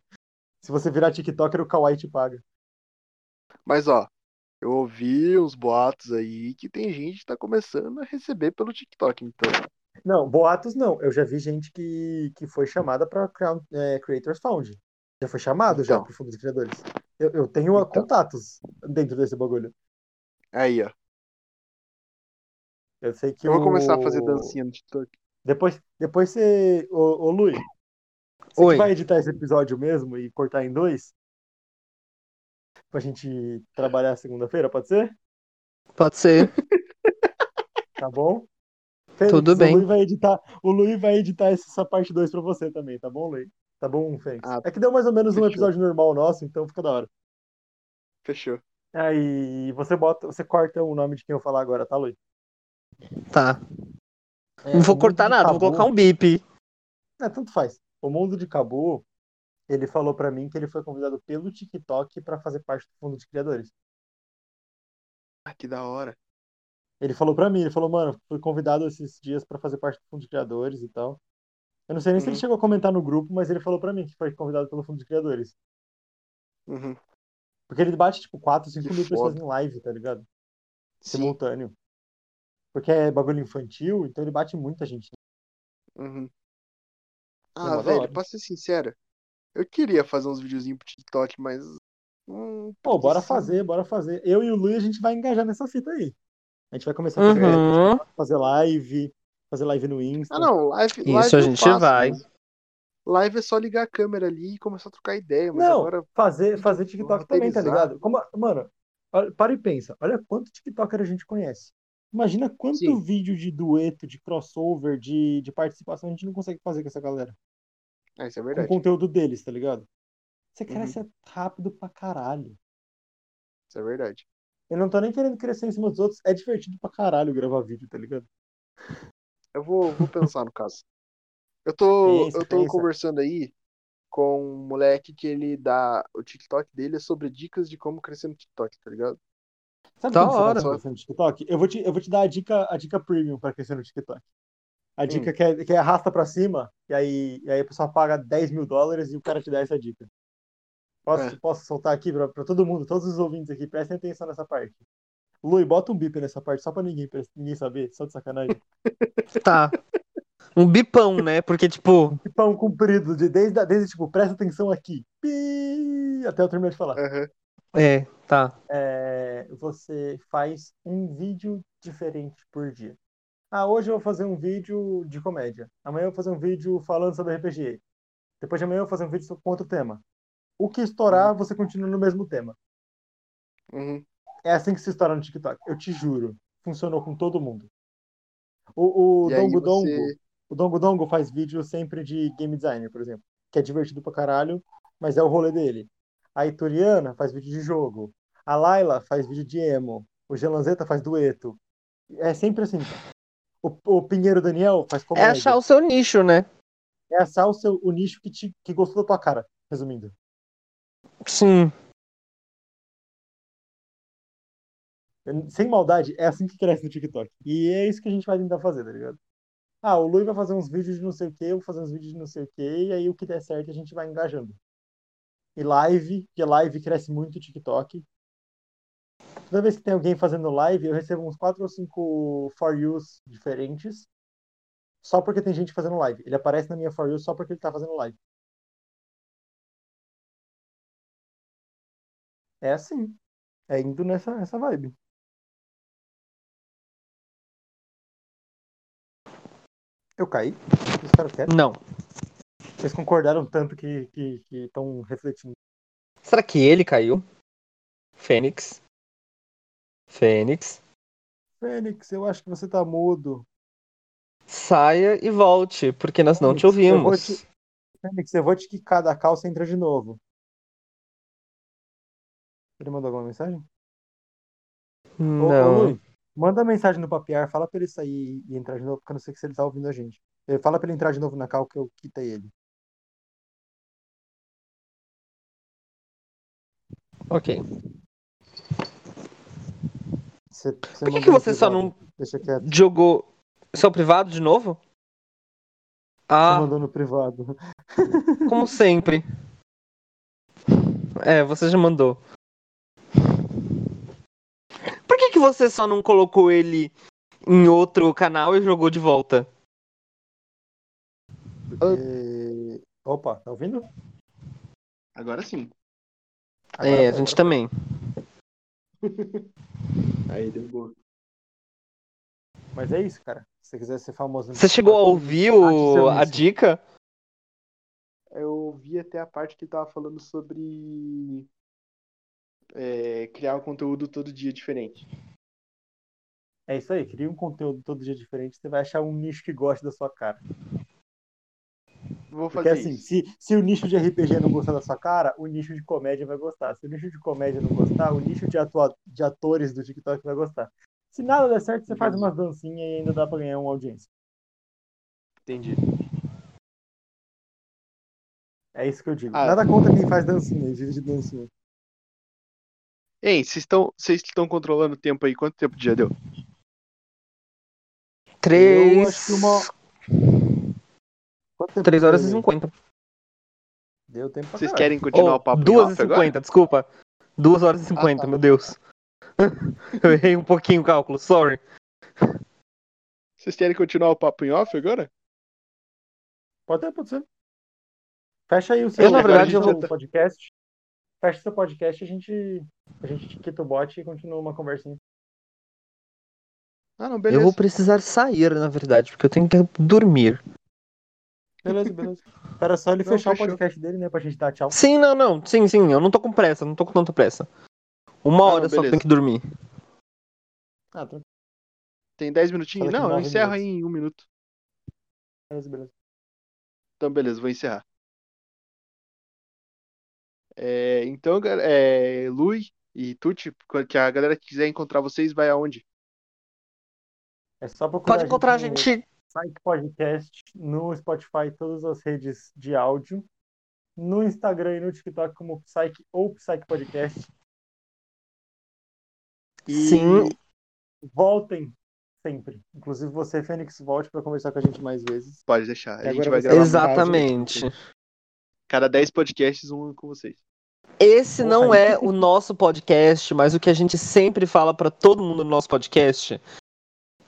Se você virar TikToker, o Kawaii te paga. mas ó, eu ouvi uns boatos aí que tem gente que tá começando a receber pelo TikTok, então. Não, boatos não. Eu já vi gente que, que foi chamada para é, Creators Found. Já foi chamado já Então. pro Fundo de Criadores. Eu, eu tenho Então. contatos dentro desse bagulho. Aí, ó. Eu sei que Eu vou o- começar a fazer dancinha no TikTok. Depois, depois você. Ô, ô Lui, você vai editar esse episódio mesmo e cortar em dois? Pra gente trabalhar segunda-feira, pode ser? Pode ser. Tá bom? Fênix, Tudo bem. O Lui vai editar, o Lui vai editar essa parte 2 pra você também, tá bom, Lui? Tá bom, Fênix? Ah, é que deu mais ou menos um fechou. episódio normal nosso, então fica da hora. Fechou. Aí você bota, você corta o nome de quem eu falar agora, tá, Lui? Tá. É, Não vou cortar nada, vou colocar um bip. É, tanto faz. O Mundo de Cabu, ele falou pra mim que ele foi convidado pelo TikTok pra fazer parte do Fundo de Criadores. Ah, que da hora. Ele falou pra mim, ele falou, mano, fui convidado esses dias pra fazer parte do Fundo de Criadores e tal. Eu não sei nem se ele Uhum. chegou a comentar no grupo, mas ele falou pra mim que foi convidado pelo Fundo de Criadores. Uhum. Porque ele bate, tipo, 4, 5 Que mil pessoas foda. em live, tá ligado? Sim. Simultâneo. Porque é bagulho infantil, então ele bate muita gente. Uhum. É Ah, velho, pra ser sincero, eu queria fazer uns videozinhos pro TikTok, mas. Hum, Pô, bora preguiça. fazer, bora fazer. Eu e o Luiz, a gente vai engajar nessa fita aí. A gente vai começar a fazer, Uhum. fazer live, fazer live no Insta. Ah, não, live, Isso live a eu gente faço, vai. mas Live é só ligar a câmera ali e começar a trocar ideia, mas Não, agora. fazer, fazer TikTok também, tá ligado? Como, mano, olha- para e pensa. Olha quanto TikToker a gente conhece. Imagina quanto Sim. vídeo de dueto, de crossover, de, de participação a gente não consegue fazer com essa galera. Ah, isso é Com o verdade. conteúdo deles, tá ligado? Você Uhum. cresce rápido pra caralho. Isso é verdade. Eu não tô nem querendo crescer em cima dos outros. É divertido pra caralho gravar vídeo, tá ligado? Eu vou, vou pensar no caso. Eu tô, Pensa, eu tô pensa. conversando aí com um moleque que ele dá. O TikTok dele é sobre dicas de como crescer no TikTok, tá ligado? Sabe Da como você vai hora. crescer no TikTok? Eu vou te, eu vou te dar a dica, a dica premium pra crescer no TikTok. A dica Hum. que, é, que é arrasta pra cima, e aí, e aí a pessoa paga 10 mil dólares e o cara te dá essa dica. Posso, É. posso soltar aqui pra, pra todo mundo, todos os ouvintes aqui, prestem atenção nessa parte. Lui, bota um bip nessa parte, só pra ninguém, pra ninguém saber, só de sacanagem. Tá. Um bipão, né? Porque, tipo, Pão comprido, de, desde, desde tipo, presta atenção aqui. Pi, até eu terminar de falar. Aham. é, tá. É você faz um vídeo diferente por dia. Ah, hoje eu vou fazer um vídeo de comédia. Amanhã eu vou fazer um vídeo falando sobre RPG. Depois de amanhã eu vou fazer um vídeo com outro tema. O que estourar, você continua no mesmo tema. Uhum. É assim que se estoura no TikTok. Eu te juro. Funcionou com todo mundo. O, o Dongo Dongo, você- o Dongo Dongo faz vídeo sempre de game designer, por exemplo. Que é divertido pra caralho, mas é o rolê dele. A Ituriana faz vídeo de jogo. A Laila faz vídeo de emo. O Gelanzeta faz dueto. É sempre assim. cara. O, o Pinheiro Daniel faz É comédia. achar o seu nicho, né? É achar o, seu, o nicho que, te, que gostou da tua cara, resumindo. Sim. Sem maldade, é assim que cresce no TikTok. E é isso que a gente vai tentar fazer, tá ligado? Ah, o Lui vai fazer uns vídeos de não sei o que, eu vou fazer uns vídeos de não sei o que, e aí o que der certo a gente vai engajando. E live, que live cresce muito o TikTok. Toda vez que tem alguém fazendo live, eu recebo uns 4 ou 5 for yous diferentes. Só porque tem gente fazendo live. Ele aparece na minha for you só porque ele tá fazendo live. É assim. É indo nessa, nessa vibe. Eu caí? Vocês ficaram quietos? Não. Vocês concordaram tanto que estão refletindo. Será que ele caiu? Fênix. Fênix. Fênix, eu acho que você tá mudo. Saia e volte, porque nós não te Fênix, eu ouvimos. te- Fênix, eu vou te quicar da calça e entra de novo. Ele mandou alguma mensagem? Ô, ô, Não. Lui, manda mensagem no papiar, fala pra ele sair e entrar de novo, porque eu não sei se ele tá ouvindo a gente. Fala pra ele entrar de novo na cal que eu quitei ele. Ok. Você, você Por que, que você só não Deixa quieto. jogou seu privado de novo? Você Ah, mandou no privado. como sempre. É, você já mandou. Por que, que você só não colocou ele em outro canal e jogou de volta? Porque... Opa, tá ouvindo? Agora sim. Agora é, a gente agora também. Aí deu boa. Mas é isso, cara. Se você quiser ser famoso Você chegou a ouvir o... seu a dica? Eu vi até a parte que tava falando sobre é, criar um conteúdo todo dia diferente. É isso aí, cria um conteúdo todo dia diferente, você vai achar um nicho que goste da sua cara. Vou Porque fazer assim, isso. se, se o nicho de RPG não gostar da sua cara, o nicho de comédia vai gostar. Se o nicho de comédia não gostar, o nicho de, atua- de atores do TikTok vai gostar. Se nada der certo, você faz umas dancinhas e ainda dá pra ganhar uma audiência. Entendi. É isso que eu digo. Ah. Nada contra quem faz dancinha e vive de dancinha. Ei, vocês estão vocês estão controlando o tempo aí? Quanto tempo de dia deu? Três. Eu acho que uma. Quanto tempo 3 horas e deu, 50. Deu tempo pra Vocês caralho. querem continuar Oh, o papo em 2 e off agora? 50, desculpa. 2 horas e 50, tá. meu Deus. Eu errei um pouquinho o cálculo, sorry. Vocês querem continuar o papo em off agora? Pode ser, pode ser. Fecha aí o seu, Eu, na verdade, eu o vou- podcast. Fecha o seu podcast e a gente, a gente quita o bot e continua uma conversinha. Ah, não, Eu beleza. vou precisar sair, na verdade, porque eu tenho que dormir. Beleza, beleza. Espera só ele Não, fechar fechou. o podcast dele, né? Pra gente dar tchau. Sim, não, não. Sim, sim. Eu não tô com pressa, não tô com tanta pressa. Uma Ah, hora não, só tenho que dormir. Ah, tranquilo. Tem 10 minutinhos? Não, eu encerro minutos. aí em um minuto. Beleza, beleza. Então, beleza, vou encerrar. É, então, é, Lui e Tuti, que a galera que quiser encontrar vocês, vai aonde? É só procurar Pode encontrar a no gente. Psych Podcast, no Spotify, todas as redes de áudio, no Instagram e no TikTok como Psych ou Psych Podcast. E Sim. voltem sempre. Inclusive você, Fênix, volte para conversar com a gente mais vezes. Pode deixar. E A gente vai gravar um Exatamente. cada 10 podcasts, um com vocês. Esse não é o nosso podcast, mas o que a gente sempre fala pra todo mundo no nosso podcast,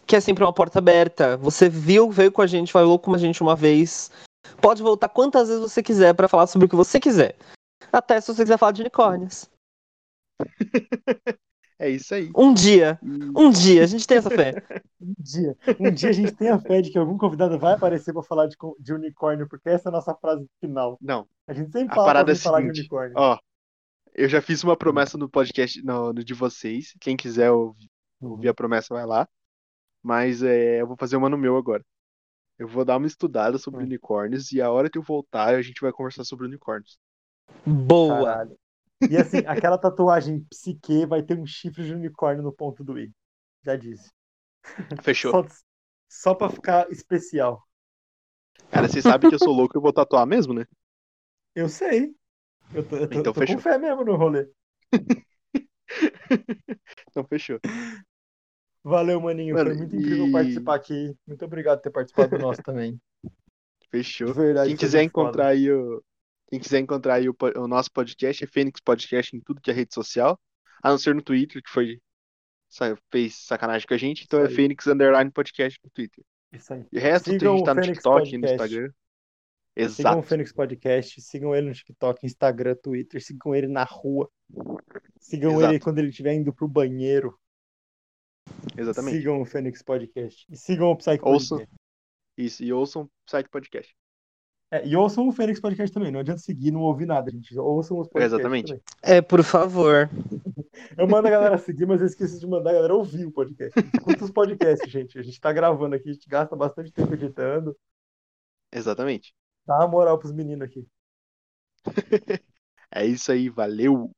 que é sempre uma porta aberta. Você viu, veio com a gente, falou com a gente uma vez. Pode voltar quantas vezes você quiser pra falar sobre o que você quiser. Até se você quiser falar de unicórnios. É isso aí. Um dia, E- um dia, a gente tem essa fé. Um dia, um dia a gente tem a fé de que algum convidado vai aparecer pra falar de, de unicórnio, porque essa é a nossa frase final. Não, A gente sempre A fala parada é falar de seguinte, unicórnio. ó. Eu já fiz uma promessa no podcast no, no de vocês. Quem quiser ouvir, ouvir a promessa, vai lá. Mas é, eu vou fazer uma no meu agora. Eu vou dar uma estudada sobre Hum. unicórnios e a hora que eu voltar a gente vai conversar sobre unicórnios. Boa. Caralho. E assim, aquela tatuagem psique vai ter um chifre de unicórnio no ponto do i. Já disse. Fechou. Só, só pra ficar especial. Cara, vocês sabem que eu sou louco e eu vou tatuar mesmo, né? Eu sei. Eu tô, eu tô- Então tô fechou. com fé mesmo no rolê. Então fechou. Valeu, maninho. Mano, Foi muito incrível e- participar aqui. Muito obrigado por ter participado do nosso também. Fechou. verdade. Quem quiser foda. encontrar aí o. Quem quiser encontrar aí o, o nosso podcast é Fênix Podcast em tudo que é rede social. A não ser no Twitter, que foi. fez sacanagem com a gente. Então Isso é aí. Fênix Underline Podcast no Twitter. Isso aí. E o resto, Sigam a gente tá no Fênix TikTok e no Podcast. Instagram. Sigam Exato. o Fênix Podcast, sigam ele no TikTok, Instagram, Twitter, sigam ele na rua. Sigam Exato. ele quando ele estiver indo pro banheiro. Exatamente. Sigam o Fênix Podcast. E sigam o Psych Ouçam. Podcast. Isso. E ouçam o site podcast. É, e ouçam o Fênix Podcast também. Não adianta seguir não ouvir nada, gente. Ouçam os podcasts Exatamente. também. É, por favor. Eu mando a galera seguir, mas eu esqueci de mandar a galera ouvir o podcast. Escuta os podcasts, gente. A gente tá gravando aqui, a gente gasta bastante tempo editando. Exatamente. Dá uma moral pros meninos aqui. É isso aí. Valeu.